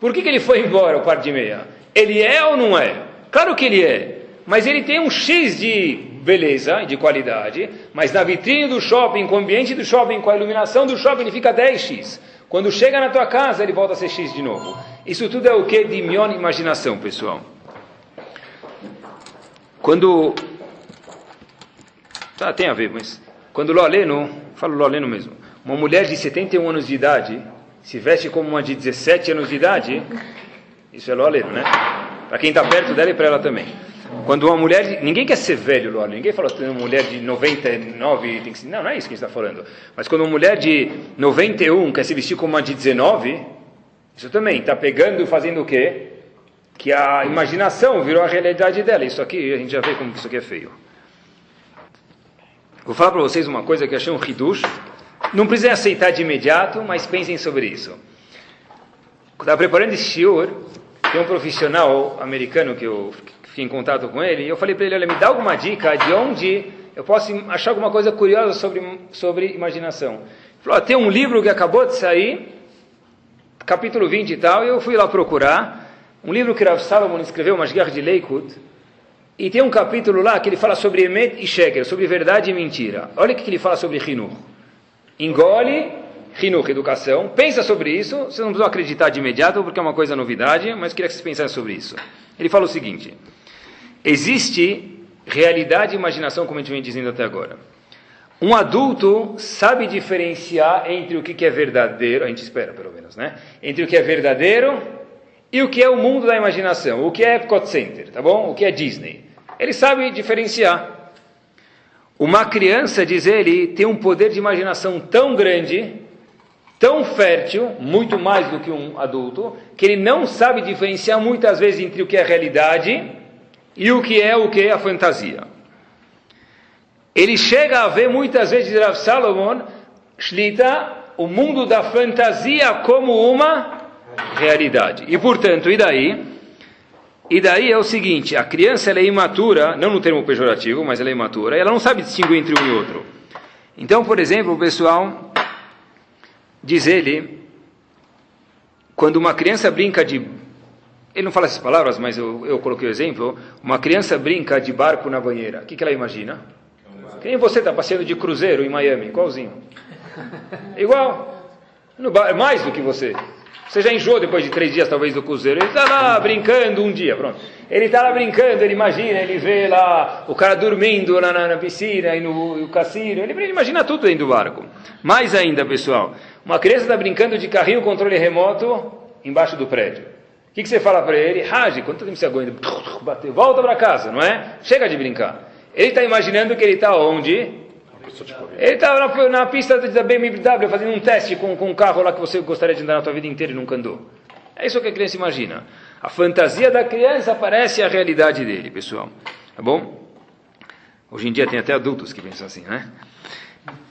Por que, que ele foi embora, o par de meia? Ele é ou não é? Claro que ele é. Mas ele tem um X de beleza de qualidade, mas na vitrine do shopping, com o ambiente do shopping, com a iluminação do shopping, ele fica 10x. Quando chega na tua casa, ele volta a ser x de novo. Isso tudo é o que? De mion imaginação, pessoal. Quando. Tá, tem a ver, mas. Quando Loleno, falo Loleno mesmo, uma mulher de 71 anos de idade se veste como uma de 17 anos de idade, isso é Loleno, né? Para quem está perto dela e para ela também. Quando uma mulher. Ninguém quer ser velho, Lolo. Ninguém fala que uma mulher de 99 tem que Não, não é isso que a gente está falando. Mas quando uma mulher de 91 quer se vestir como uma de 19, isso também está pegando e fazendo o quê? Que a imaginação virou a realidade dela. Isso aqui, a gente já vê como isso aqui é feio. Vou falar para vocês uma coisa que eu achei um hidush. Não precisa aceitar de imediato, mas pensem sobre isso. Quando estava preparando esse shiur, tem um profissional americano que eu fiquei em contato com ele, e eu falei para ele, olha, me dá alguma dica de onde eu posso achar alguma coisa curiosa sobre, sobre imaginação. Ele falou, tem um livro que acabou de sair, capítulo 20 e tal, e eu fui lá procurar, um livro que Rav Salomon escreveu, Mashgiach de Leikut, e tem um capítulo lá que ele fala sobre Emet e Sheker, sobre verdade e mentira. Olha o que ele fala sobre Hinur. Engole, Hinur, educação. Pensa sobre isso. Vocês não precisam acreditar de imediato, porque é uma coisa novidade, mas queria que vocês pensassem sobre isso. Ele fala o seguinte. Existe realidade e imaginação, como a gente vem dizendo até agora. Um adulto sabe diferenciar entre o que é verdadeiro, a gente espera pelo menos, né? Entre o que é verdadeiro e o que é o mundo da imaginação, o que é Epcot Center, tá bom? O que é Disney. Ele sabe diferenciar. Uma criança, diz ele, tem um poder de imaginação tão grande, tão fértil, muito mais do que um adulto, que ele não sabe diferenciar muitas vezes entre o que é realidade e o que é o que é a fantasia. Ele chega a ver muitas vezes Rav Salomon, Shlita, o mundo da fantasia como uma realidade. E portanto, e daí? E daí é o seguinte, a criança é imatura, não no termo pejorativo, mas ela é imatura, ela não sabe distinguir entre um e outro. Então, por exemplo, o pessoal diz ele, quando uma criança brinca de ele não fala essas palavras, mas eu, eu coloquei o exemplo. Uma criança brinca de barco na banheira. O que, que ela imagina? Quem você está passeando de cruzeiro em Miami? Igualzinho. Igual. No bar, mais do que você. Você já enjoou depois de três dias, talvez, do cruzeiro. Ele está lá brincando um dia, pronto. Ele está lá brincando, ele imagina, ele vê lá o cara dormindo na, na, na piscina e no, no cassino. Ele, ele, imagina tudo dentro do barco. Mais ainda, pessoal, uma criança está brincando de carrinho controle remoto embaixo do prédio. Que, que você fala para ele? Rage, quanto tempo você aguenta? Bateu, volta para casa, não é? Chega de brincar. Ele está imaginando que ele está onde? Ele estava na, na, pista da BMW fazendo um teste com, com um carro lá que você gostaria de andar na sua vida inteira e nunca andou. É isso que a criança imagina. A fantasia da criança parece a realidade dele, pessoal. Tá bom? Hoje em dia tem até adultos que pensam assim, né?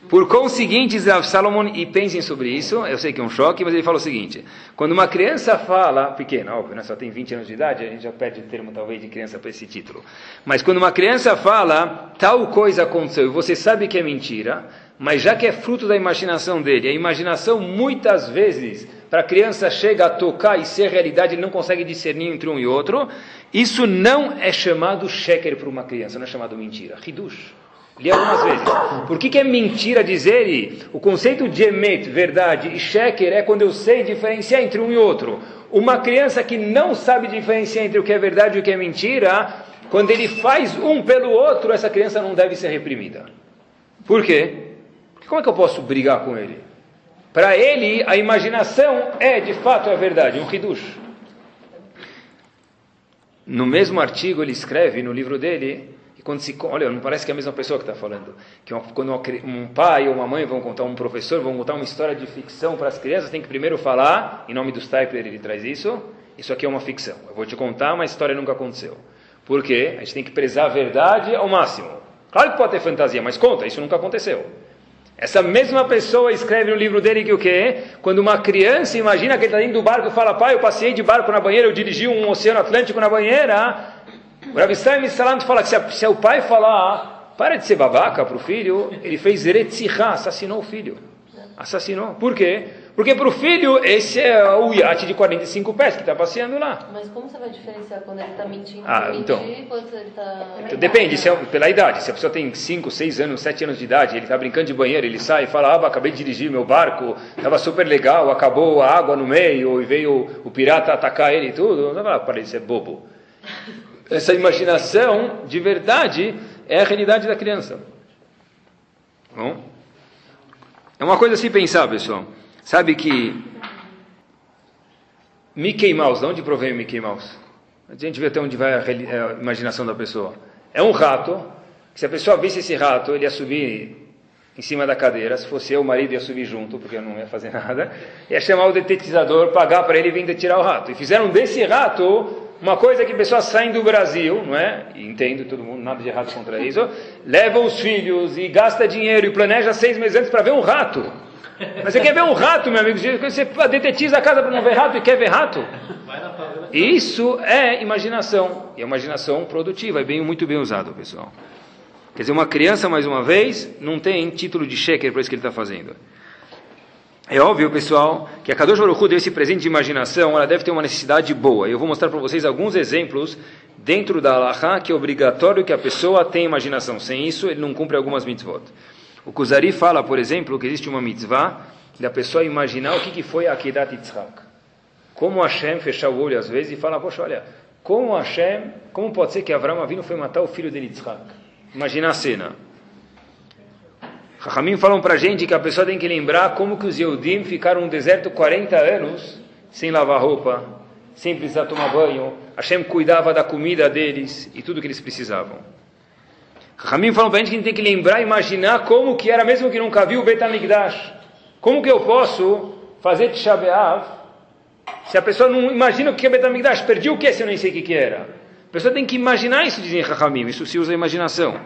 Por conseguinte, Salomon, e pensem sobre isso, eu sei que é um choque, mas ele fala o seguinte: quando uma criança fala, pequena, óbvio, né, só tem 20 anos de idade, a gente já perde o termo talvez de criança para esse título. Mas quando uma criança fala, tal coisa aconteceu, e você sabe que é mentira, mas já que é fruto da imaginação dele, a imaginação muitas vezes, para a criança chega a tocar e ser realidade, ele não consegue discernir entre um e outro, isso não é chamado sheker para uma criança, não é chamado mentira. Hidush. Li algumas vezes. Por que, que é mentira dizer o conceito de emet, verdade, e sheker é quando eu sei diferenciar entre um e outro. Uma criança que não sabe diferenciar entre o que é verdade e o que é mentira, quando ele faz um pelo outro, essa criança não deve ser reprimida. Por quê? Como é que eu posso brigar com ele? Para ele, a imaginação é de fato a verdade, um hidush. No mesmo artigo, ele escreve no livro dele quando se olha, não parece que é a mesma pessoa que está falando. Que quando um pai ou uma mãe vão contar um professor, vão contar uma história de ficção para as crianças, tem que primeiro falar, em nome do Stipler ele traz isso, isso aqui é uma ficção. Eu vou te contar, mas a história nunca aconteceu. Por quê? A gente tem que prezar a verdade ao máximo. Claro que pode ter fantasia, mas conta, isso nunca aconteceu. Essa mesma pessoa escreve no livro dele que o quê? Quando uma criança imagina que ele está dentro do barco e fala, pai, eu passei de barco na banheira, eu dirigi um oceano Atlântico na banheira, o Rav Stein Salant fala que se, a, se o pai falar, para de ser babaca para o filho, ele fez Eretzihá, assassinou o filho. Assassinou. Por quê? Porque para o filho, esse é o iate de 45 pés que está passeando lá. Mas como você vai diferenciar quando ele está mentindo ah, então, quando ele está... Então, depende, se é, pela idade. Se a pessoa tem 5, 6 anos, 7 anos de idade, ele está brincando de banheiro, ele sai e fala, ah, acabei de dirigir meu barco, estava super legal, acabou a água no meio, e veio o pirata atacar ele e tudo, não vai parecer bobo essa imaginação de verdade é a realidade da criança. Bom, é uma coisa a se pensar, pessoal. Sabe que Mickey Mouse, de onde provém o Mickey Mouse? A gente vê até onde vai a, a imaginação da pessoa. É um rato, que se a pessoa visse esse rato, ele ia subir em cima da cadeira. Se fosse eu, o marido ia subir junto, porque eu não ia fazer nada. Ia chamar o detetizador, pagar para ele vir tirar o rato. E fizeram desse rato uma coisa que pessoas saem do Brasil, não é? entendo todo mundo, nada de errado contra isso, levam os filhos e gasta dinheiro e planeja seis meses antes para ver um rato. Mas você quer ver um rato, meu amigo? Você detetiza a casa para não ver rato e quer ver rato? Isso é imaginação. E a imaginação produtiva, é bem, muito bem usado, pessoal. Quer dizer, uma criança, mais uma vez, não tem título de checker para isso que ele está fazendo. É óbvio, pessoal, que a Kadosh Baruch Hu deu esse presente de imaginação, ela deve ter uma necessidade boa. Eu vou mostrar para vocês alguns exemplos dentro da Allahá que é obrigatório que a pessoa tenha imaginação. Sem isso, ele não cumpre algumas mitzvot. O Kuzari fala, por exemplo, que existe uma mitzvah da pessoa imaginar o que, que foi a Akedat Yitzhak. Como Hashem fechar o olho às vezes e falar, poxa, olha, como Hashem, como pode ser que Avram Avinu foi matar o filho dele Yitzhak? Imagina a cena. Rahamim falam para a gente que a pessoa tem que lembrar como que os Yehudim ficaram no deserto 40 anos sem lavar roupa, sem precisar tomar banho. Hashem cuidava da comida deles e tudo que eles precisavam. Rahamim falam para a gente que a gente tem que lembrar, imaginar como que era, mesmo que nunca viu o Betamigdash. Como que eu posso fazer Tisha B'Av se a pessoa não imagina o que é Betamigdash? Perdi o que se eu nem sei o que, que era? A pessoa tem que imaginar isso, dizem Rahamim. Isso se usa imaginação.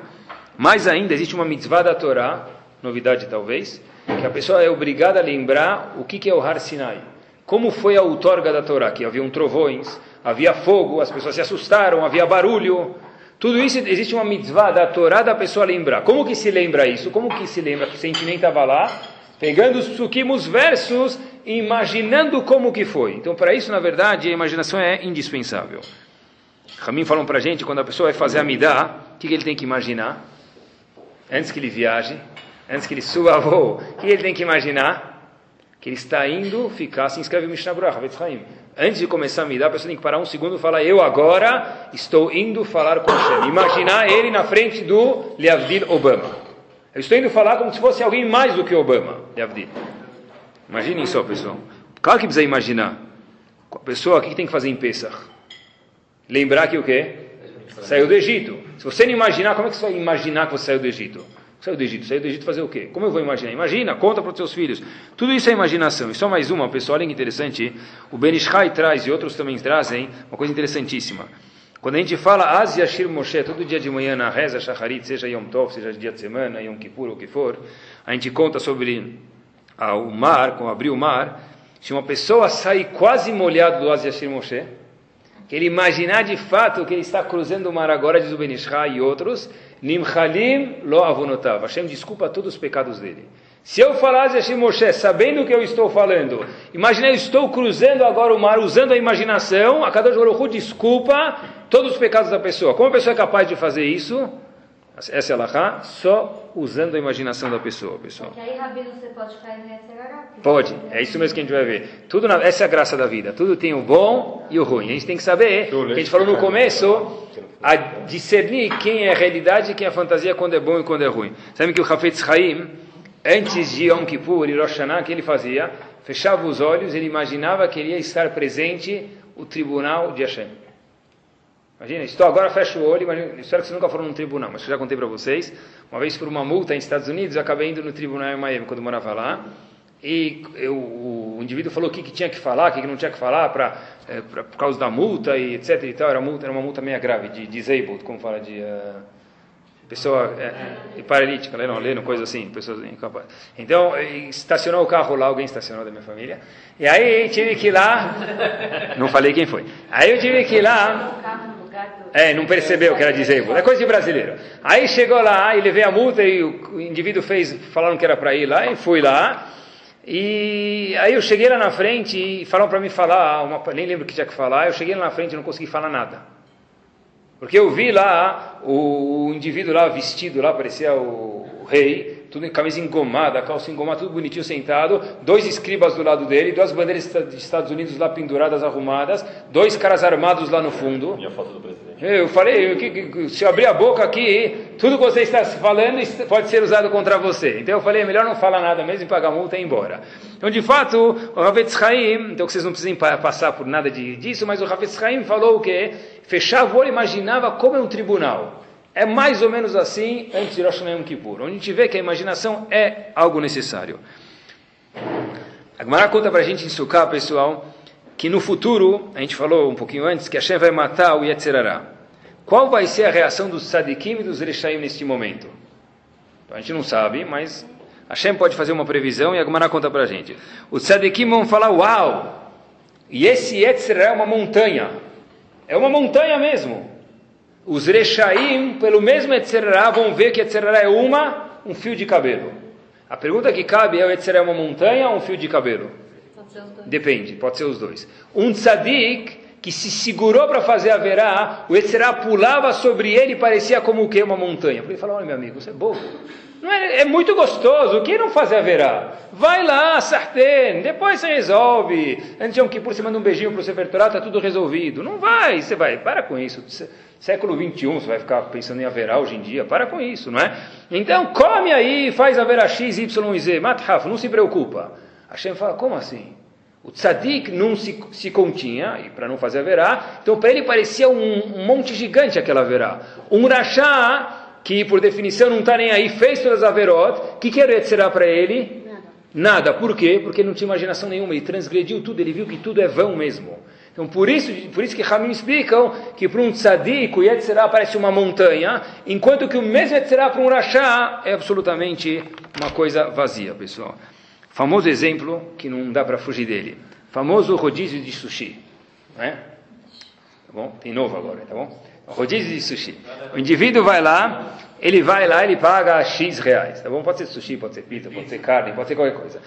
Mais ainda, existe uma mitzvah da Torá, novidade talvez, que a pessoa é obrigada a lembrar o que, que é o Har Sinai. Como foi a outorga da Torá? Que haviam trovões, havia fogo, as pessoas se assustaram, havia barulho. Tudo isso, existe uma mitzvah da Torá da pessoa lembrar. Como que se lembra isso? Como que se lembra que gente nem estava lá? Pegando os suquimos versos imaginando como que foi. Então, para isso, na verdade, a imaginação é indispensável. Ramin falam para a gente, quando a pessoa vai fazer a midá, o que, que ele tem que imaginar? Antes que ele viaje, antes que ele suba a voo, o que ele tem que imaginar? Que ele está indo ficar, se inscreve no Mishnah Berurah, Antes de começar a midá, a pessoa tem que parar um segundo e falar, eu agora estou indo falar com Hashem. Imaginar ele na frente do Leavdil Obama. Eu estou indo falar como se fosse alguém mais do que Obama, Leavdil. Imaginem só, pessoal. Claro que precisa imaginar. A pessoa, o que tem que fazer em Pesach? Lembrar que o quê? Saiu do Egito. Se você não imaginar, como é que você vai imaginar que você saiu do Egito? Saiu do Egito. Saiu do Egito fazer o quê? Como eu vou imaginar? Imagina, conta para os seus filhos. Tudo isso é imaginação. E só mais uma, pessoal, olha que interessante. O Benishai traz, e outros também trazem, uma coisa interessantíssima. Quando a gente fala Az Yashir Moshe, todo dia de manhã na reza Shacharit, seja Yom Tov, seja dia de semana, Yom Kippur, o que for, a gente conta sobre ah, o mar, como abrir o mar. Se uma pessoa sair quase molhado do Az Yashir Moshe, que ele imaginar de fato que ele está cruzando o mar agora, diz o Benishra e outros, Nimchalim lo avonotav. Hashem desculpa todos os pecados dele. Se eu falasse assim, Moshe, sabendo o que eu estou falando, imagina eu estou cruzando agora o mar usando a imaginação, a cada Baruch desculpa todos os pecados da pessoa. Como a pessoa é capaz de fazer isso? Essa é a Laha, só usando a imaginação da pessoa, pessoal. Porque aí, Rabino, você pode ficar em Pode, é isso mesmo que a gente vai ver. Tudo na, essa é a graça da vida. Tudo tem o bom e o ruim. A gente tem que saber, que a gente falou no começo, a discernir quem é a realidade e quem é a fantasia, quando é bom e quando é ruim. Sabe que o Hafetz Haim, antes de Yom Kippur e Rosh Hashanah, que ele fazia? Fechava os olhos, ele imaginava que iria estar presente o tribunal de Hashem. Imagina, estou agora, fecho o olho, imagina, espero que vocês nunca foram num tribunal, mas eu já contei para vocês. Uma vez por uma multa nos Estados Unidos, eu acabei indo no tribunal em Miami, quando morava lá. E eu, o indivíduo falou o que, que tinha que falar, o que, que não tinha que falar pra, é, pra, por causa da multa e etc. E tal. Era, multa, era uma multa meio grave, de disabled, como fala, de uh, pessoa é, paralítica, lendo, lendo coisa assim, pessoas incapazes. Então, estacionou o carro lá, alguém estacionou da minha família. E aí tive que ir lá, não falei quem foi. Aí eu tive que ir lá. É, não percebeu que era disabled. É coisa de brasileiro. Aí chegou lá e levei a multa e o indivíduo fez, falaram que era para ir lá e fui lá. E aí eu cheguei lá na frente e falaram para mim falar, uma, nem lembro o que tinha que falar, eu cheguei lá na frente e não consegui falar nada. Porque eu vi lá o, o indivíduo lá vestido, lá parecia o, o rei, tudo em camisa engomada, calça engomada, tudo bonitinho sentado, dois escribas do lado dele, duas bandeiras dos Estados Unidos lá penduradas, arrumadas, dois caras armados lá no fundo. E a foto do presidente. Eu falei, se eu abrir a boca aqui, tudo que você está falando pode ser usado contra você. Então eu falei, é melhor não falar nada mesmo e pagar multa e ir embora. Então, de fato, o Ravetz Haim, então vocês não precisam passar por nada disso, mas o Ravetz Haim falou o quê? Fechava o olho e imaginava como é um tribunal. É mais ou menos assim antes de Rosh Hashanah Kippur, onde a gente vê que a imaginação é algo necessário. A Gemara conta para a gente em Sukkah, pessoal, que no futuro, a gente falou um pouquinho antes, que Hashem vai matar o Yetzirará. Qual vai ser a reação dos Sadikim e dos Ereshaim neste momento? Então, a gente não sabe, mas Hashem pode fazer uma previsão e a Gemara conta para a gente. Os Sadikim vão falar, uau, E esse Yetzirah é uma montanha. É uma montanha mesmo. Os Rechaim, pelo mesmo Yetzirah, vão ver que Yetzirah é uma, um fio de cabelo. A pergunta que cabe é: o Yetzirah é uma montanha ou um fio de cabelo? Pode ser os dois. Depende, pode ser os dois. Um tzadik que se segurou para fazer a verá, o Yetzirah pulava sobre ele e parecia como o que? Uma montanha. Porque ele falou, olha meu amigo, você é bobo. Não é, é muito gostoso, quem não fazer a verá? Vai lá, sartén, depois você resolve. Antes de Yom Kippur você manda um beijinho para o Sefer Torah, está tudo resolvido. Não vai, você vai, para com isso. Sé- Século 21, você vai ficar pensando em haverá hoje em dia, para com isso, não é? Então come aí, faz a verá X, Y Z, mathaf, não se preocupa. Hashem fala, como assim? O tzadik não se, se continha, e para não fazer a verá, então para ele parecia um, um monte gigante aquela verá. Um rachá, que por definição não está nem aí, fez todas as o que, que era Yetzirah para ele? Nada. Por quê? Porque ele não tinha imaginação nenhuma, ele transgrediu tudo, ele viu que tudo é vão mesmo. Então por isso, por isso que Ramim explicam que para um tzadik o Yetzirah parece uma montanha, enquanto que o mesmo Yetzirah para um rachá é absolutamente uma coisa vazia, pessoal. Famoso exemplo que não dá para fugir dele. Famoso rodízio de sushi. Não é? Tá bom? Tem novo agora, tá bom? Rodízio de sushi. O indivíduo vai lá, ele vai lá, ele paga X reais, tá bom? Pode ser sushi, pode ser pizza, pode ser carne, pode ser qualquer coisa.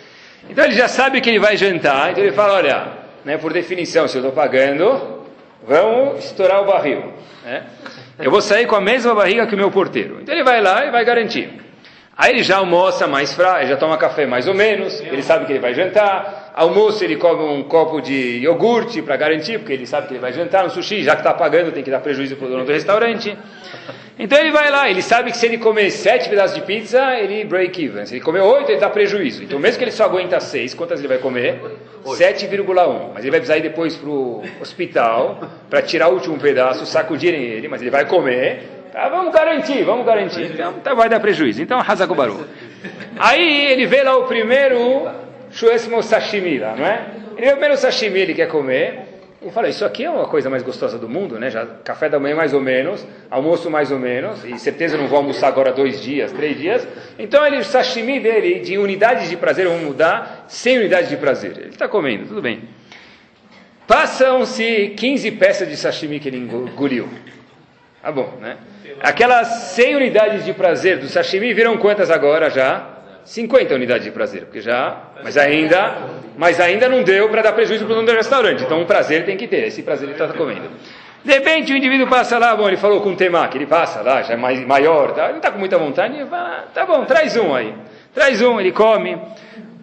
Então ele já sabe que ele vai jantar, então ele fala, olha, né, por definição, se eu estou pagando, vamos estourar o barril. Né? Eu vou sair com a mesma barriga que o meu porteiro. Então ele vai lá e vai garantir. Aí ele já almoça mais fraco, já toma café mais ou menos, ele sabe que ele vai jantar. Almoço ele come um copo de iogurte para garantir, porque ele sabe que ele vai jantar no sushi, já que está pagando tem que dar prejuízo para o dono do restaurante. Então ele vai lá, ele sabe que se ele comer sete pedaços de pizza, ele break even. Se ele comer oito, ele dá prejuízo. Então mesmo que ele só aguenta seis, quantas ele vai comer? 7,1. Mas ele vai precisar ir depois para o hospital para tirar o último pedaço, sacudirem ele, mas ele vai comer. Tá, vamos garantir, vamos garantir. Então tá, vai dar prejuízo. Então, Hazakubaru. Aí ele vê lá o primeiro Shuesmo Sashimi lá, não é? Ele vê o primeiro sashimi ele quer comer. Ele fala, isso aqui é uma coisa mais gostosa do mundo, né? Já café da manhã mais ou menos, almoço mais ou menos, e certeza não vou almoçar agora dois dias, três dias. Então ele, o sashimi dele, de unidades de prazer, vamos mudar, 100 unidades de prazer. Ele está comendo, tudo bem. Passam-se 15 peças de sashimi que ele engoliu. Tá bom, né? Aquelas 100 unidades de prazer do sashimi viram quantas agora já? 50 unidades de prazer, porque já, mas ainda, mas ainda não deu para dar prejuízo para o dono do restaurante. Então um prazer tem que ter, esse prazer ele está comendo. De repente o indivíduo passa lá, bom, ele falou com o temaki, ele passa lá, já é mais, maior, tá? ele não está com muita vontade, ele fala, tá bom, traz um aí. Traz um, ele come.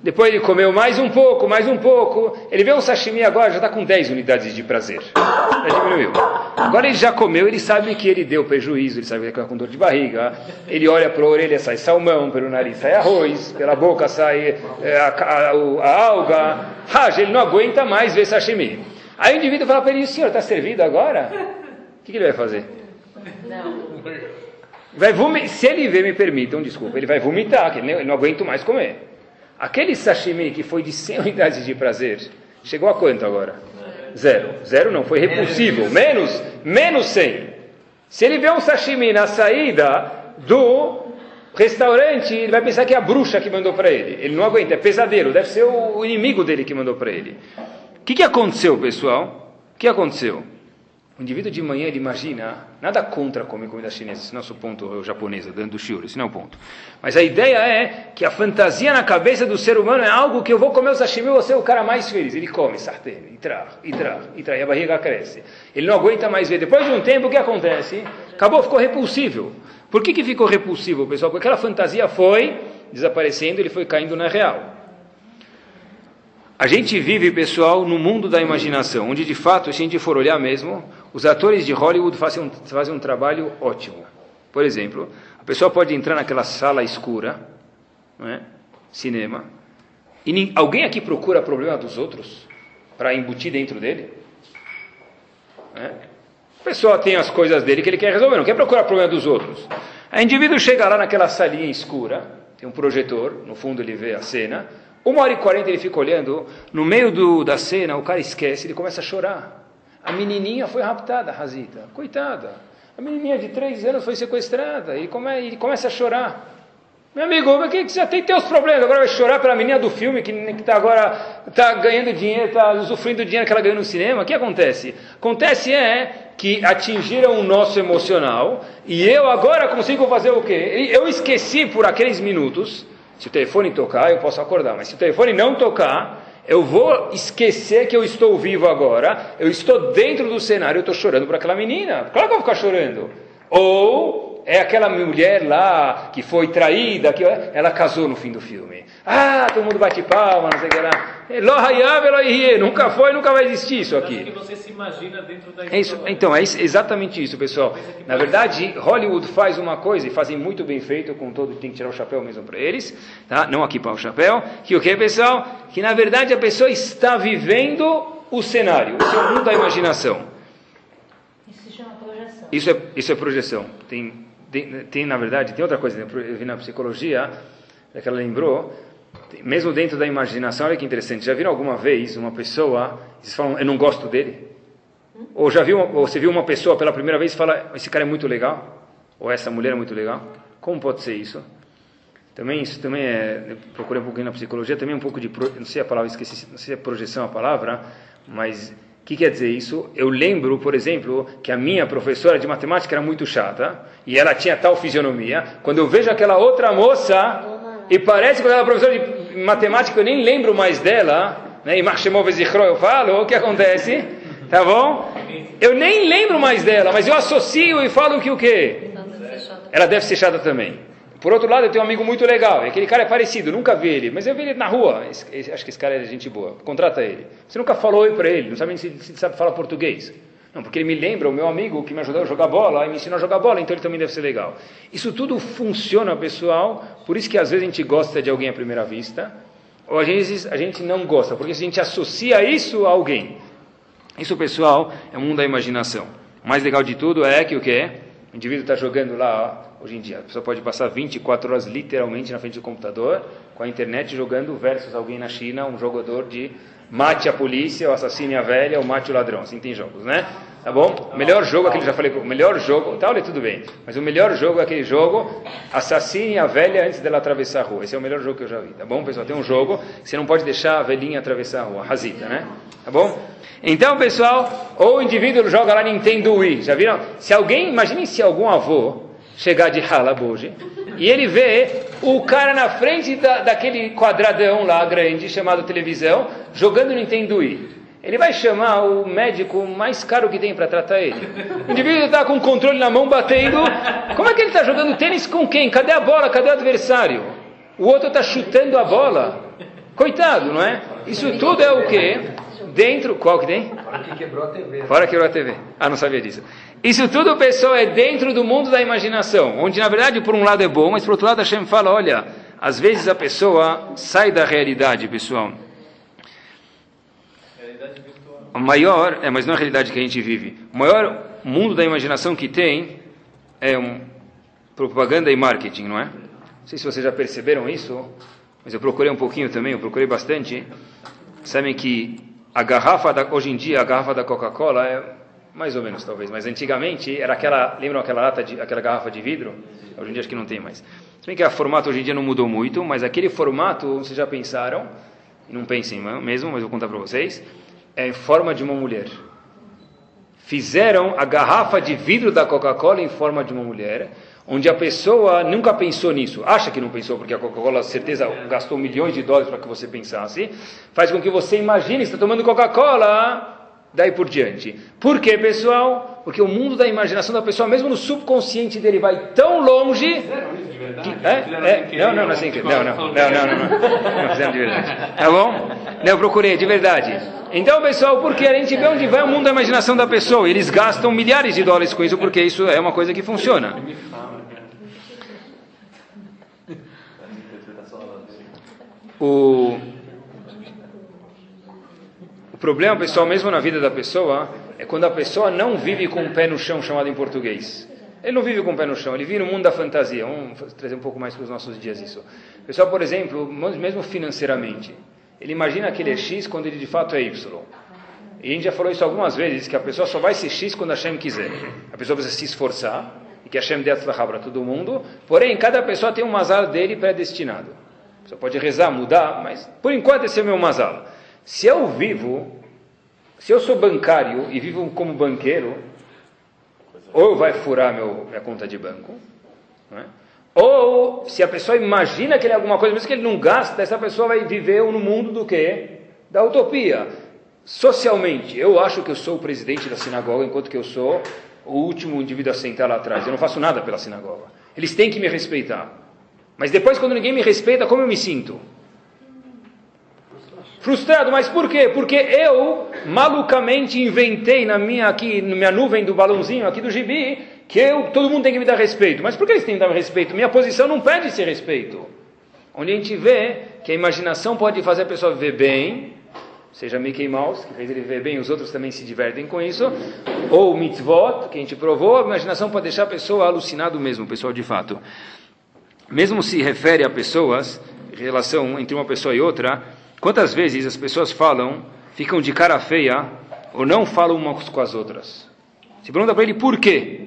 Depois ele comeu mais um pouco, mais um pouco. Ele vê um sashimi agora, já está com 10 unidades de prazer. Já diminuiu. Agora ele já comeu, ele sabe que ele deu prejuízo, ele sabe que ele está com dor de barriga. Ele olha para a orelha, sai salmão, pelo nariz sai arroz, pela boca sai é, a, a, a, alga. Raja, ele não aguenta mais ver sashimi. Aí o indivíduo fala para ele, o senhor está servido agora? O que, que ele vai fazer? Não. Vai vomi- Se ele ver, me permitam, desculpa, ele vai vomitar, que ele não- ele não aguenta mais comer. Aquele sashimi que foi de 100 unidades de prazer, chegou a quanto agora? Zero. Zero não, foi repulsivo. Menos, menos 100. Se ele vê um sashimi na saída do restaurante, ele vai pensar que é a bruxa que mandou para ele. Ele não aguenta, é pesadelo, deve ser o inimigo dele que mandou para ele. O que, que aconteceu, pessoal? O que aconteceu? O indivíduo de manhã, ele imagina, nada contra comer comida chinesa, esse nosso ponto japonesa, dentro do shiur, esse não é o ponto. Mas a ideia é que a fantasia na cabeça do ser humano é algo que eu vou comer o sashimi e vou ser o cara mais feliz. Ele come sartén, e traz, e traz, e traz, e a barriga cresce. Ele não aguenta mais ver. Depois de um tempo, o que acontece? Acabou, ficou repulsível. Por que, que ficou repulsivo, pessoal? Porque aquela fantasia foi desaparecendo, ele foi caindo na real. A gente vive, pessoal, no mundo da imaginação, onde de fato, se a gente for olhar mesmo, os atores de Hollywood fazem um, fazem um trabalho ótimo. Por exemplo, a pessoa pode entrar naquela sala escura, não é? cinema, e alguém aqui procura problema dos outros para embutir dentro dele? É? A pessoa tem as coisas dele que ele quer resolver, não quer procurar problema dos outros. O indivíduo chega lá naquela salinha escura, tem um projetor, no fundo ele vê a cena, uma hora e quarenta ele fica olhando, no meio do, da cena o cara esquece, ele começa a chorar. A menininha foi raptada, Razita, coitada. A menininha de três anos foi sequestrada, e come, ele começa a chorar. Meu amigo, mas que, que você tem teus problemas? Agora vai chorar pela menina do filme que está agora tá ganhando dinheiro, está usufruindo do dinheiro que ela ganhou no cinema. O que acontece? Acontece é que atingiram o nosso emocional e eu agora consigo fazer o quê? Eu esqueci por aqueles minutos. Se o telefone tocar, eu posso acordar, mas se o telefone não tocar, eu vou esquecer que eu estou vivo agora, eu estou dentro do cenário, eu estou chorando por aquela menina. Claro que eu vou ficar chorando. Ou é aquela mulher lá que foi traída, que ela casou no fim do filme. Ah, todo mundo bate palma, não sei o que lá. Nunca foi, nunca vai existir isso aqui. que você se imagina dentro da é isso, Então, é exatamente isso, pessoal. Na verdade, Hollywood faz uma coisa, e fazem muito bem feito, com todo, tem que tirar o chapéu mesmo para eles, tá? não aqui para o chapéu, que o que, pessoal? Que na verdade a pessoa está vivendo o cenário, o seu mundo da imaginação. Isso se chama projeção. Isso é, isso é projeção. Tem tem, na verdade, tem outra coisa, né? eu vi na psicologia, é que ela lembrou, mesmo dentro da imaginação, olha que interessante, já viram alguma vez uma pessoa, vocês falam, eu não gosto dele? Ou já viu, ou você viu uma pessoa pela primeira vez e fala, esse cara é muito legal? Ou essa mulher é muito legal? Como pode ser isso? Também isso também é, procurei um pouquinho na psicologia, também um pouco de, não sei a palavra, esqueci, não sei se é projeção a palavra, mas o que quer dizer isso? Eu lembro, por exemplo, que a minha professora de matemática era muito chata e ela tinha tal fisionomia. Quando eu vejo aquela outra moça e parece que ela é professora de matemática, eu nem lembro mais dela, né? E eu falo, o que acontece? Tá bom? Eu nem lembro mais dela, mas eu associo e falo que o quê? Ela deve ser chata também. Por outro lado, eu tenho um amigo muito legal. Aquele cara é parecido, nunca vi ele, mas eu vi ele na rua. Esse, acho que esse cara é gente boa. Contrata ele. Você nunca falou oi para ele, não sabe se, se sabe falar português. Não, porque ele me lembra o meu amigo que me ajudou a jogar bola e me ensinou a jogar bola, então ele também deve ser legal. Isso tudo funciona, pessoal. Por isso que às vezes a gente gosta de alguém à primeira vista, ou às vezes a gente não gosta, porque a gente associa isso a alguém. Isso, pessoal, é o mundo da imaginação. O mais legal de tudo é que o que O indivíduo está jogando lá hoje em dia. A pessoa pode passar 24 horas literalmente na frente do computador, com a internet jogando versus alguém na China, um jogador de mate a polícia, o assassine a velha, ou mate o ladrão. Assim tem jogos, né? Tá bom? O melhor jogo, aquele já falei, o melhor jogo, tá, olha, tudo bem. Mas o melhor jogo é aquele jogo, assassine a velha antes dela atravessar a rua. Esse é o melhor jogo que eu já vi, tá bom, pessoal? Tem um jogo que você não pode deixar a velhinha atravessar a rua, razita, né? Tá bom? Então, pessoal, ou o indivíduo joga lá Nintendo Wii, já viram? Se alguém, imaginem se algum avô chegar de Halab hoje, e ele vê o cara na frente da, daquele quadradão lá grande, chamado televisão, jogando Nintendo Wii. Ele vai chamar o médico mais caro que tem para tratar ele. O indivíduo está com o controle na mão batendo. Como é que ele está jogando tênis com quem? Cadê a bola? Cadê o adversário? O outro está chutando a bola. Coitado, não é? Isso tudo é o quê? Dentro. Qual que tem? Fora que quebrou a TV. Fora que quebrou a TV. Ah, não sabia disso. Isso tudo, pessoal, é dentro do mundo da imaginação, onde na verdade por um lado é bom, mas por outro lado a Hashem fala, olha, às vezes a pessoa sai da realidade, pessoal. O maior, é, mas não é a realidade que a gente vive. O maior mundo da imaginação que tem é um, propaganda e marketing, não é? Não sei se vocês já perceberam isso, mas eu procurei um pouquinho também, eu procurei bastante. Sabem que a garrafa, da, hoje em dia, a garrafa da Coca-Cola é mais ou menos, talvez. Mas antigamente era aquela, lembram aquela lata de, aquela garrafa de vidro? Hoje em dia acho que não tem mais. Se bem que o formato hoje em dia não mudou muito, mas aquele formato, vocês já pensaram? Não pensem mesmo, mas vou contar para vocês. É em forma de uma mulher. Fizeram a garrafa de vidro da Coca-Cola em forma de uma mulher, onde a pessoa nunca pensou nisso. Acha que não pensou, porque a Coca-Cola, certeza, gastou milhões de dólares para que você pensasse. Faz com que você imagine, está tomando Coca-Cola, daí por diante. Por quê, pessoal? Porque o mundo da imaginação da pessoa, mesmo no subconsciente dele, vai tão longe. Que, é, é, não, não, não, é assim, não, não, não, não, não, não, fizeram de verdade. Tá bom? Não, eu procurei, de verdade. Então, pessoal, porque a gente vê onde vai o mundo da imaginação da pessoa. Eles gastam milhares de dólares com isso, porque isso é uma coisa que funciona. O problema, pessoal, mesmo na vida da pessoa, é quando a pessoa não vive com o pé no chão, chamado em português. Ele não vive com o pé no chão, ele vive no mundo da fantasia. Vamos trazer um pouco mais para os nossos dias isso. Pessoal, por exemplo, mesmo financeiramente, ele imagina que ele é X quando ele de fato é Y. E a gente já falou isso algumas vezes, que a pessoa só vai ser X quando a Shem quiser. A pessoa precisa se esforçar, que Hashem dê atzlachá para todo mundo, porém, cada pessoa tem um mazal dele predestinado. Você pode rezar, mudar, mas por enquanto esse é o meu mazal. Se eu vivo, se eu sou bancário e vivo como banqueiro, ou vai furar meu, minha conta de banco, é? ou se a pessoa imagina que ele é alguma coisa, mesmo que ele não gasta, essa pessoa vai viver no mundo do quê? Da utopia. Socialmente, eu acho que eu sou o presidente da sinagoga, enquanto que eu sou o último indivíduo a sentar lá atrás. Eu não faço nada pela sinagoga. Eles têm que me respeitar. Mas depois, quando ninguém me respeita, como eu me sinto? Frustrado, mas por quê? Porque eu malucamente inventei na minha aqui, na minha nuvem do balãozinho aqui do gibi, que eu, todo mundo tem que me dar respeito. Mas por que eles têm que dar respeito? Minha posição não pede esse respeito. Onde a gente vê que a imaginação pode fazer a pessoa viver bem, seja Mickey Mouse, que fez ele viver bem, os outros também se divertem com isso, ou mitzvot, que a gente provou, a imaginação pode deixar a pessoa alucinado mesmo, pessoal de fato. Mesmo se refere a pessoas, relação entre uma pessoa e outra, Quantas vezes as pessoas falam, ficam de cara feia, ou não falam umas com as outras? Se pergunta para ele por quê?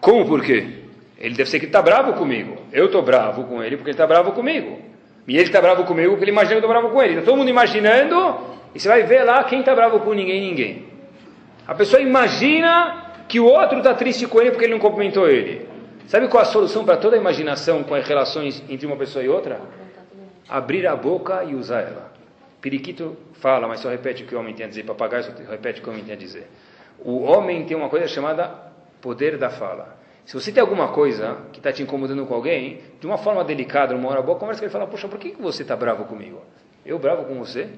Como por quê? Ele deve ser que está bravo comigo. Eu estou bravo com ele porque ele está bravo comigo. E ele está bravo comigo porque ele imagina que eu estou bravo com ele. Está todo mundo imaginando, e você vai ver lá quem está bravo com ninguém, ninguém. A pessoa imagina que o outro está triste com ele porque ele não cumprimentou ele. Sabe qual a solução para toda a imaginação com as relações entre uma pessoa e outra? Abrir a boca e usar ela. Periquito fala, mas só repete o que o homem tem a dizer. Papagaio só repete o que o homem tem a dizer. O homem tem uma coisa chamada poder da fala. Se você tem alguma coisa que está te incomodando com alguém, de uma forma delicada, uma hora boa, conversa com ele e fala, poxa, por que você está bravo comigo? Eu bravo com você?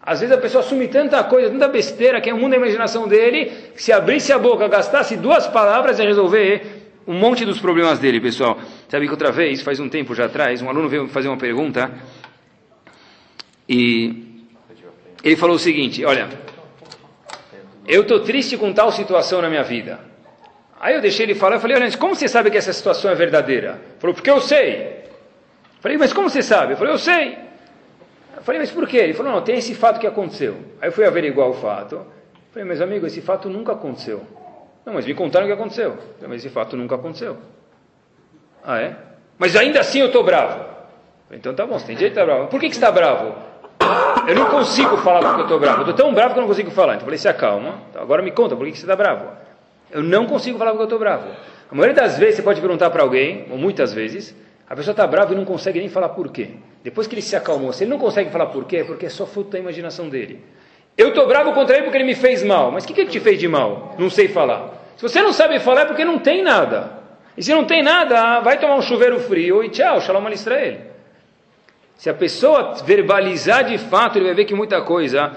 Às vezes a pessoa assume tanta coisa, tanta besteira, que é o mundo da imaginação dele, que se abrisse a boca, gastasse duas palavras, ia resolver um monte dos problemas dele, pessoal. Sabe que outra vez, faz um tempo já atrás, um aluno veio fazer uma pergunta e ele falou o seguinte: Olha, eu estou triste com tal situação na minha vida. Aí eu deixei ele falar, eu falei, olha, como você sabe que essa situação é verdadeira? Ele falou, porque eu sei. Eu falei, mas como você sabe? Eu falei, eu sei. Eu falei, mas por quê? Ele falou, não, tem esse fato que aconteceu. Aí eu fui averiguar o fato. Falei, mas amigo, esse fato nunca aconteceu. Não, mas me contaram o que aconteceu. Mas esse fato nunca aconteceu. Ah, é? Mas ainda assim eu estou bravo. Então tá bom, você tem direito de estar bravo. Por que, que está bravo? Eu não consigo falar porque eu estou bravo. Eu estou tão bravo que eu não consigo falar. Então eu falei, se acalma. Agora me conta, por que, que você está bravo? Eu não consigo falar porque eu estou bravo. A maioria das vezes você pode perguntar para alguém, ou muitas vezes, a pessoa está brava e não consegue nem falar por quê. Depois que ele se acalmou, se ele não consegue falar por quê, é porque é só fruto da imaginação dele. Eu estou bravo contra ele porque ele me fez mal. Mas o que, que ele te fez de mal? Não sei falar. Se você não sabe falar é porque não tem nada. E se não tem nada, vai tomar um chuveiro frio e tchau, shalom Israel. Se a pessoa verbalizar de fato, ele vai ver que muita coisa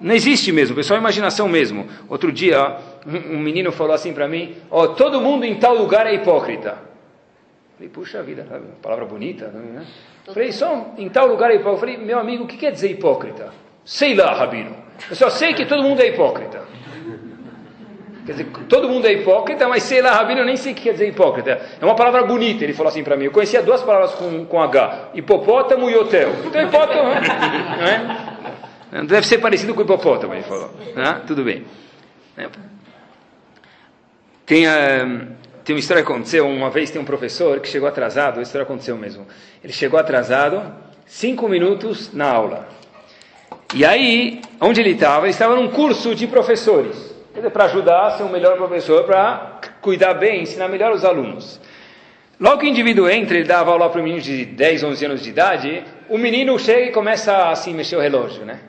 não existe mesmo, pessoal, imaginação mesmo. Outro dia, um menino falou assim para mim: Ó, oh, todo mundo em tal lugar é hipócrita. Falei, puxa vida, palavra bonita, né? Falei, só em tal lugar é hipócrita. Falei, meu amigo, o que quer dizer hipócrita? Sei lá, Rabino. Eu só sei que todo mundo é hipócrita. Quer dizer, todo mundo é hipócrita, mas sei lá, Rabino, eu nem sei o que quer dizer hipócrita. É uma palavra bonita, ele falou assim para mim. Eu conhecia duas palavras com, com H: hipopótamo e hotel. Então, hipótamo, não é? Deve ser parecido com hipopótamo, ele falou. Né? Tudo bem. É. Tem, uh, tem uma história que aconteceu. Uma vez tem um professor que chegou atrasado, a história aconteceu mesmo. Ele chegou atrasado, cinco minutos na aula. E aí, onde ele estava? Ele estava num curso de professores. Dizer, para ajudar a ser um melhor professor, para cuidar bem, ensinar melhor os alunos. Logo que o indivíduo entra, ele dava aula para um menino de 10, 11 anos de idade, o menino chega e começa assim mexer o relógio, né?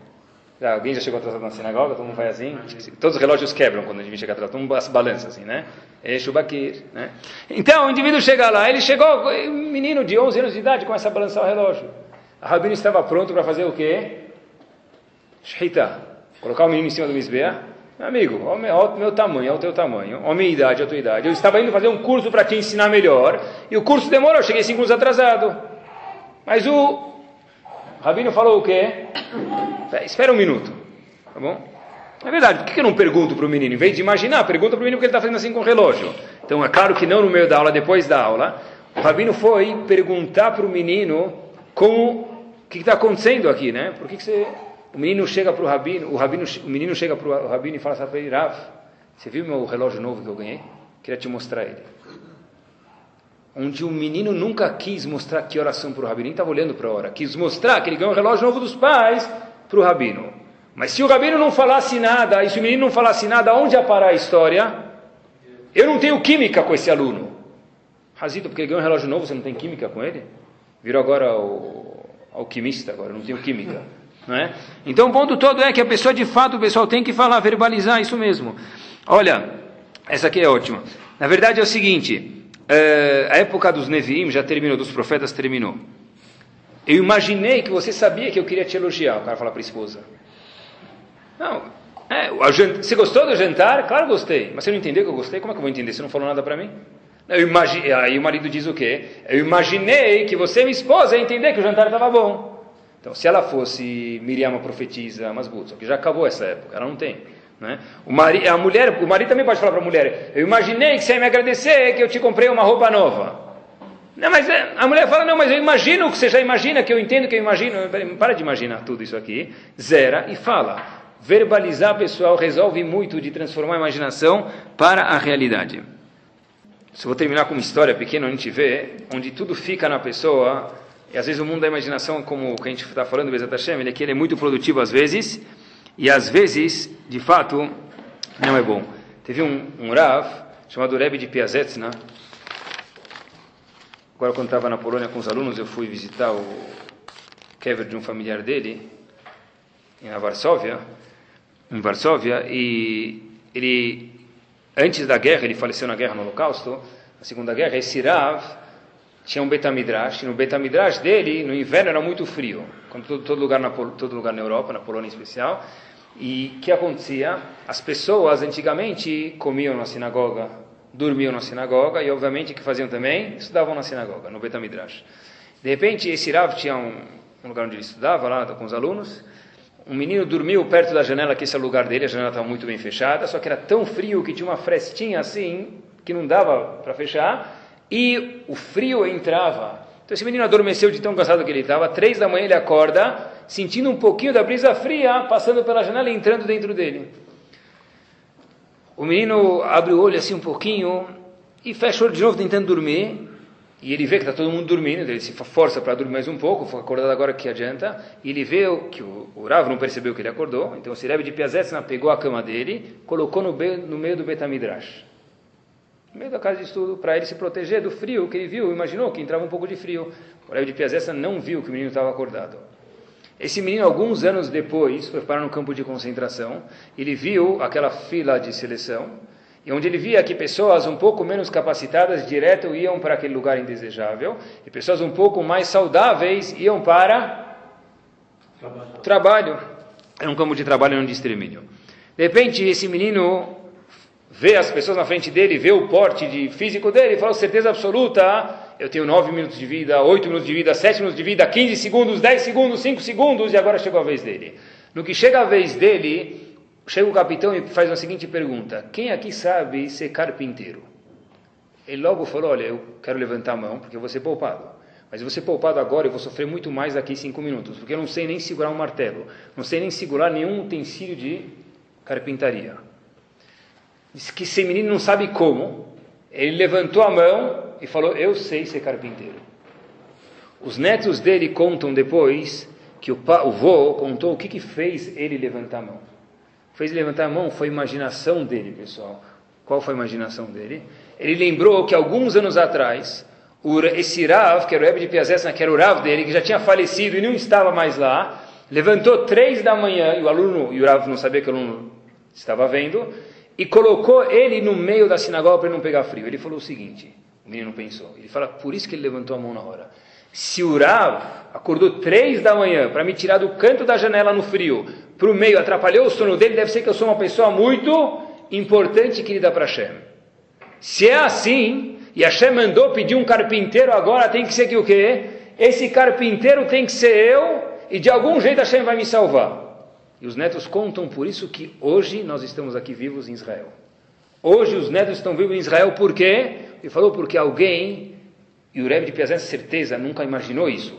Alguém já chegou atrasado na sinagoga? Todo mundo faz assim? Todos os relógios quebram quando a gente chega atrasado, todo mundo balança assim, né? Eixubakir, né? Então, o indivíduo chega lá, ele chegou, um menino de 11 anos de idade começa a balançar o relógio. A Rabino estava pronto para fazer o quê? Shita. Colocar o menino em cima do misbeah amigo, olha o meu tamanho, olha o teu tamanho, olha a minha idade, a tua idade. Eu estava indo fazer um curso para te ensinar melhor, e o curso demorou, eu cheguei cinco minutos atrasado. Mas o Rabino falou o quê? Espera um minuto, tá bom? É verdade, por que eu não pergunto para o menino? Em vez de imaginar, pergunta para o menino porque ele está fazendo assim com o relógio. Então, é claro que não no meio da aula, depois da aula. O Rabino foi perguntar para o menino como, o que está acontecendo aqui, né? Por que, que você o menino chega para o rabino, o rabino, o menino chega para o rabino e fala assim para ele, Rav, Você viu meu relógio novo que eu ganhei? Queria te mostrar ele. Onde o menino nunca quis mostrar que oração para o rabino, nem estava olhando para a hora. Quis mostrar que ele ganhou um relógio novo dos pais para o rabino. Mas se o rabino não falasse nada, e se o menino não falasse nada, onde ia parar a história? Eu não tenho química com esse aluno. Razito, porque ele ganhou um relógio novo, você não tem química com ele? Virou agora o alquimista, agora não tenho química. É? Então o ponto todo é que a pessoa, de fato, o pessoal tem que falar, verbalizar isso mesmo. Olha, essa aqui é ótima. Na verdade é o seguinte, é, a época dos Neviim já terminou, dos profetas terminou. Eu imaginei que você sabia que eu queria te elogiar, o cara fala para a esposa. Não, é, você gostou do jantar? Claro gostei. Mas você não entendeu que eu gostei? Como é que eu vou entender? Você não falou nada para mim? Eu imagi... Aí o marido diz o quê? Eu imaginei que você, minha esposa, ia entender que o jantar estava bom. Então, se ela fosse Miriam, a profetisa, mas só que já acabou essa época, ela não tem. Né? O mari... A mulher, o marido também pode falar para a mulher: Eu imaginei que você ia me agradecer que eu te comprei uma roupa nova. Não, mas é, a mulher fala: Não, mas eu imagino que você já imagina, que eu entendo que eu imagino. Para de imaginar tudo isso aqui. Zera e fala verbalizar, pessoal, resolve muito de transformar a imaginação para a realidade. Só vou terminar com uma história pequena, a gente vê, onde tudo fica na pessoa, e às vezes o mundo da imaginação, como que a gente está falando, Bezat Hashem, ele, aqui, ele é muito produtivo às vezes, e às vezes, de fato, não é bom. Teve um, um Rav, chamado Rebbe de Piazetsna, agora quando estava na Polônia com os alunos, eu fui visitar o kever de um familiar dele, em Varsóvia, em Varsóvia, e ele, antes da guerra, ele faleceu na guerra no Holocausto, na Segunda Guerra, esse Rav tinha um Betamidrash, e no Betamidrash dele, no inverno era muito frio, como todo, todo, lugar na, todo lugar na Europa, na Polônia em especial, e o que acontecia? As pessoas antigamente comiam na sinagoga, dormiam na sinagoga, e obviamente que faziam também? Estudavam na sinagoga, no Betamidrash. De repente, esse Rav tinha um, um lugar onde ele estudava, lá com os alunos, um menino dormiu perto da janela, que esse é o lugar dele, a janela estava muito bem fechada, só que era tão frio que tinha uma frestinha assim, que não dava para fechar, e o frio entrava. Então esse menino adormeceu de tão cansado que ele estava, três da manhã ele acorda, sentindo um pouquinho da brisa fria, passando pela janela e entrando dentro dele. O menino abre o olho assim um pouquinho, e fecha o olho de novo tentando dormir, e ele vê que está todo mundo dormindo, ele se força para dormir mais um pouco, foi acordado agora que adianta, e ele vê que o, o Rav não percebeu que ele acordou, então o Sirebe de Piazetsna pegou a cama dele, colocou no, no meio do Betamidrash, no meio da casa de estudo, para ele se proteger do frio que ele viu, imaginou que entrava um pouco de frio. O Rebbe de Piazetsna não viu que o menino estava acordado. Esse menino, alguns anos depois, foi parar no campo de concentração, ele viu aquela fila de seleção, e onde ele via que pessoas um pouco menos capacitadas direto iam para aquele lugar indesejável, e pessoas um pouco mais saudáveis iam para trabalho. trabalho. Era um campo de trabalho, não de extermínio. De repente, esse menino vê as pessoas na frente dele, vê o porte de físico dele, e fala, certeza absoluta, eu tenho 9 minutos de vida, 8 minutos de vida, 7 minutos de vida, 15 segundos, 10 segundos, 5 segundos, e agora chegou a vez dele. No que chega a vez dele, Chega o capitão e faz a seguinte pergunta: Quem aqui sabe ser carpinteiro? Ele logo falou: Olha, eu quero levantar a mão porque eu vou ser poupado. Mas eu vou ser poupado agora e vou sofrer muito mais daqui cinco minutos, porque eu não sei nem segurar um martelo, não sei nem segurar nenhum utensílio de carpintaria. Diz que esse menino não sabe como. Ele levantou a mão e falou: Eu sei ser carpinteiro. Os netos dele contam depois que o, vô contou o que, que fez ele levantar a mão fez levantar a mão foi a imaginação dele, pessoal. Qual foi a imaginação dele? Ele lembrou que alguns anos atrás, esse Rav, que era o Rebbe de Piazesna, que era o Rav dele, que já tinha falecido e não estava mais lá, levantou três da manhã, e o aluno, e o Rav não sabia que o aluno estava vendo, e colocou ele no meio da sinagoga para ele não pegar frio. Ele falou o seguinte, o menino pensou, ele fala, por isso que ele levantou a mão na hora. Se o Rav acordou três da manhã para me tirar do canto da janela no frio, para o meio, atrapalhou o sono dele, deve ser que eu sou uma pessoa muito importante que dá para Hashem. Se é assim, e Hashem mandou pedir um carpinteiro agora, tem que ser que o quê? Esse carpinteiro tem que ser eu, e de algum jeito Hashem vai me salvar. E os netos contam por isso que hoje nós estamos aqui vivos em Israel. Hoje os netos estão vivos em Israel por quê? Ele falou porque alguém, e o Rebbe de Piazan certeza nunca imaginou isso.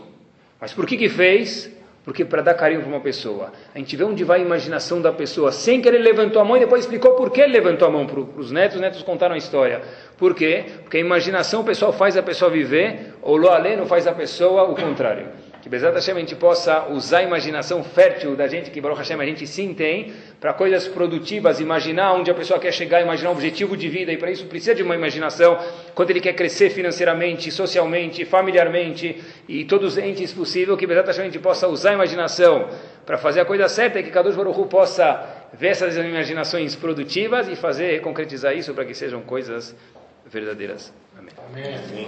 Mas por que que fez? Porque para dar carinho para uma pessoa, a gente vê onde vai a imaginação da pessoa, sem querer levantou a mão e depois explicou por que ele levantou a mão para os netos, os netos contaram a história. Por quê? Porque a imaginação pessoal faz a pessoa viver, ou o Loalê não faz a pessoa o contrário. Que Bezat Hashem a gente possa usar a imaginação fértil da gente, que Baruch Hashem a gente sim tem, para coisas produtivas, imaginar onde a pessoa quer chegar, imaginar um objetivo de vida, e para isso precisa de uma imaginação, quando ele quer crescer financeiramente, socialmente, familiarmente, e todos os entes possíveis, que Bezat Hashem a gente possa usar a imaginação para fazer a coisa certa, e que Kadosh Baruch Hu possa ver essas imaginações produtivas e fazer, concretizar isso para que sejam coisas verdadeiras. Amém. Sim.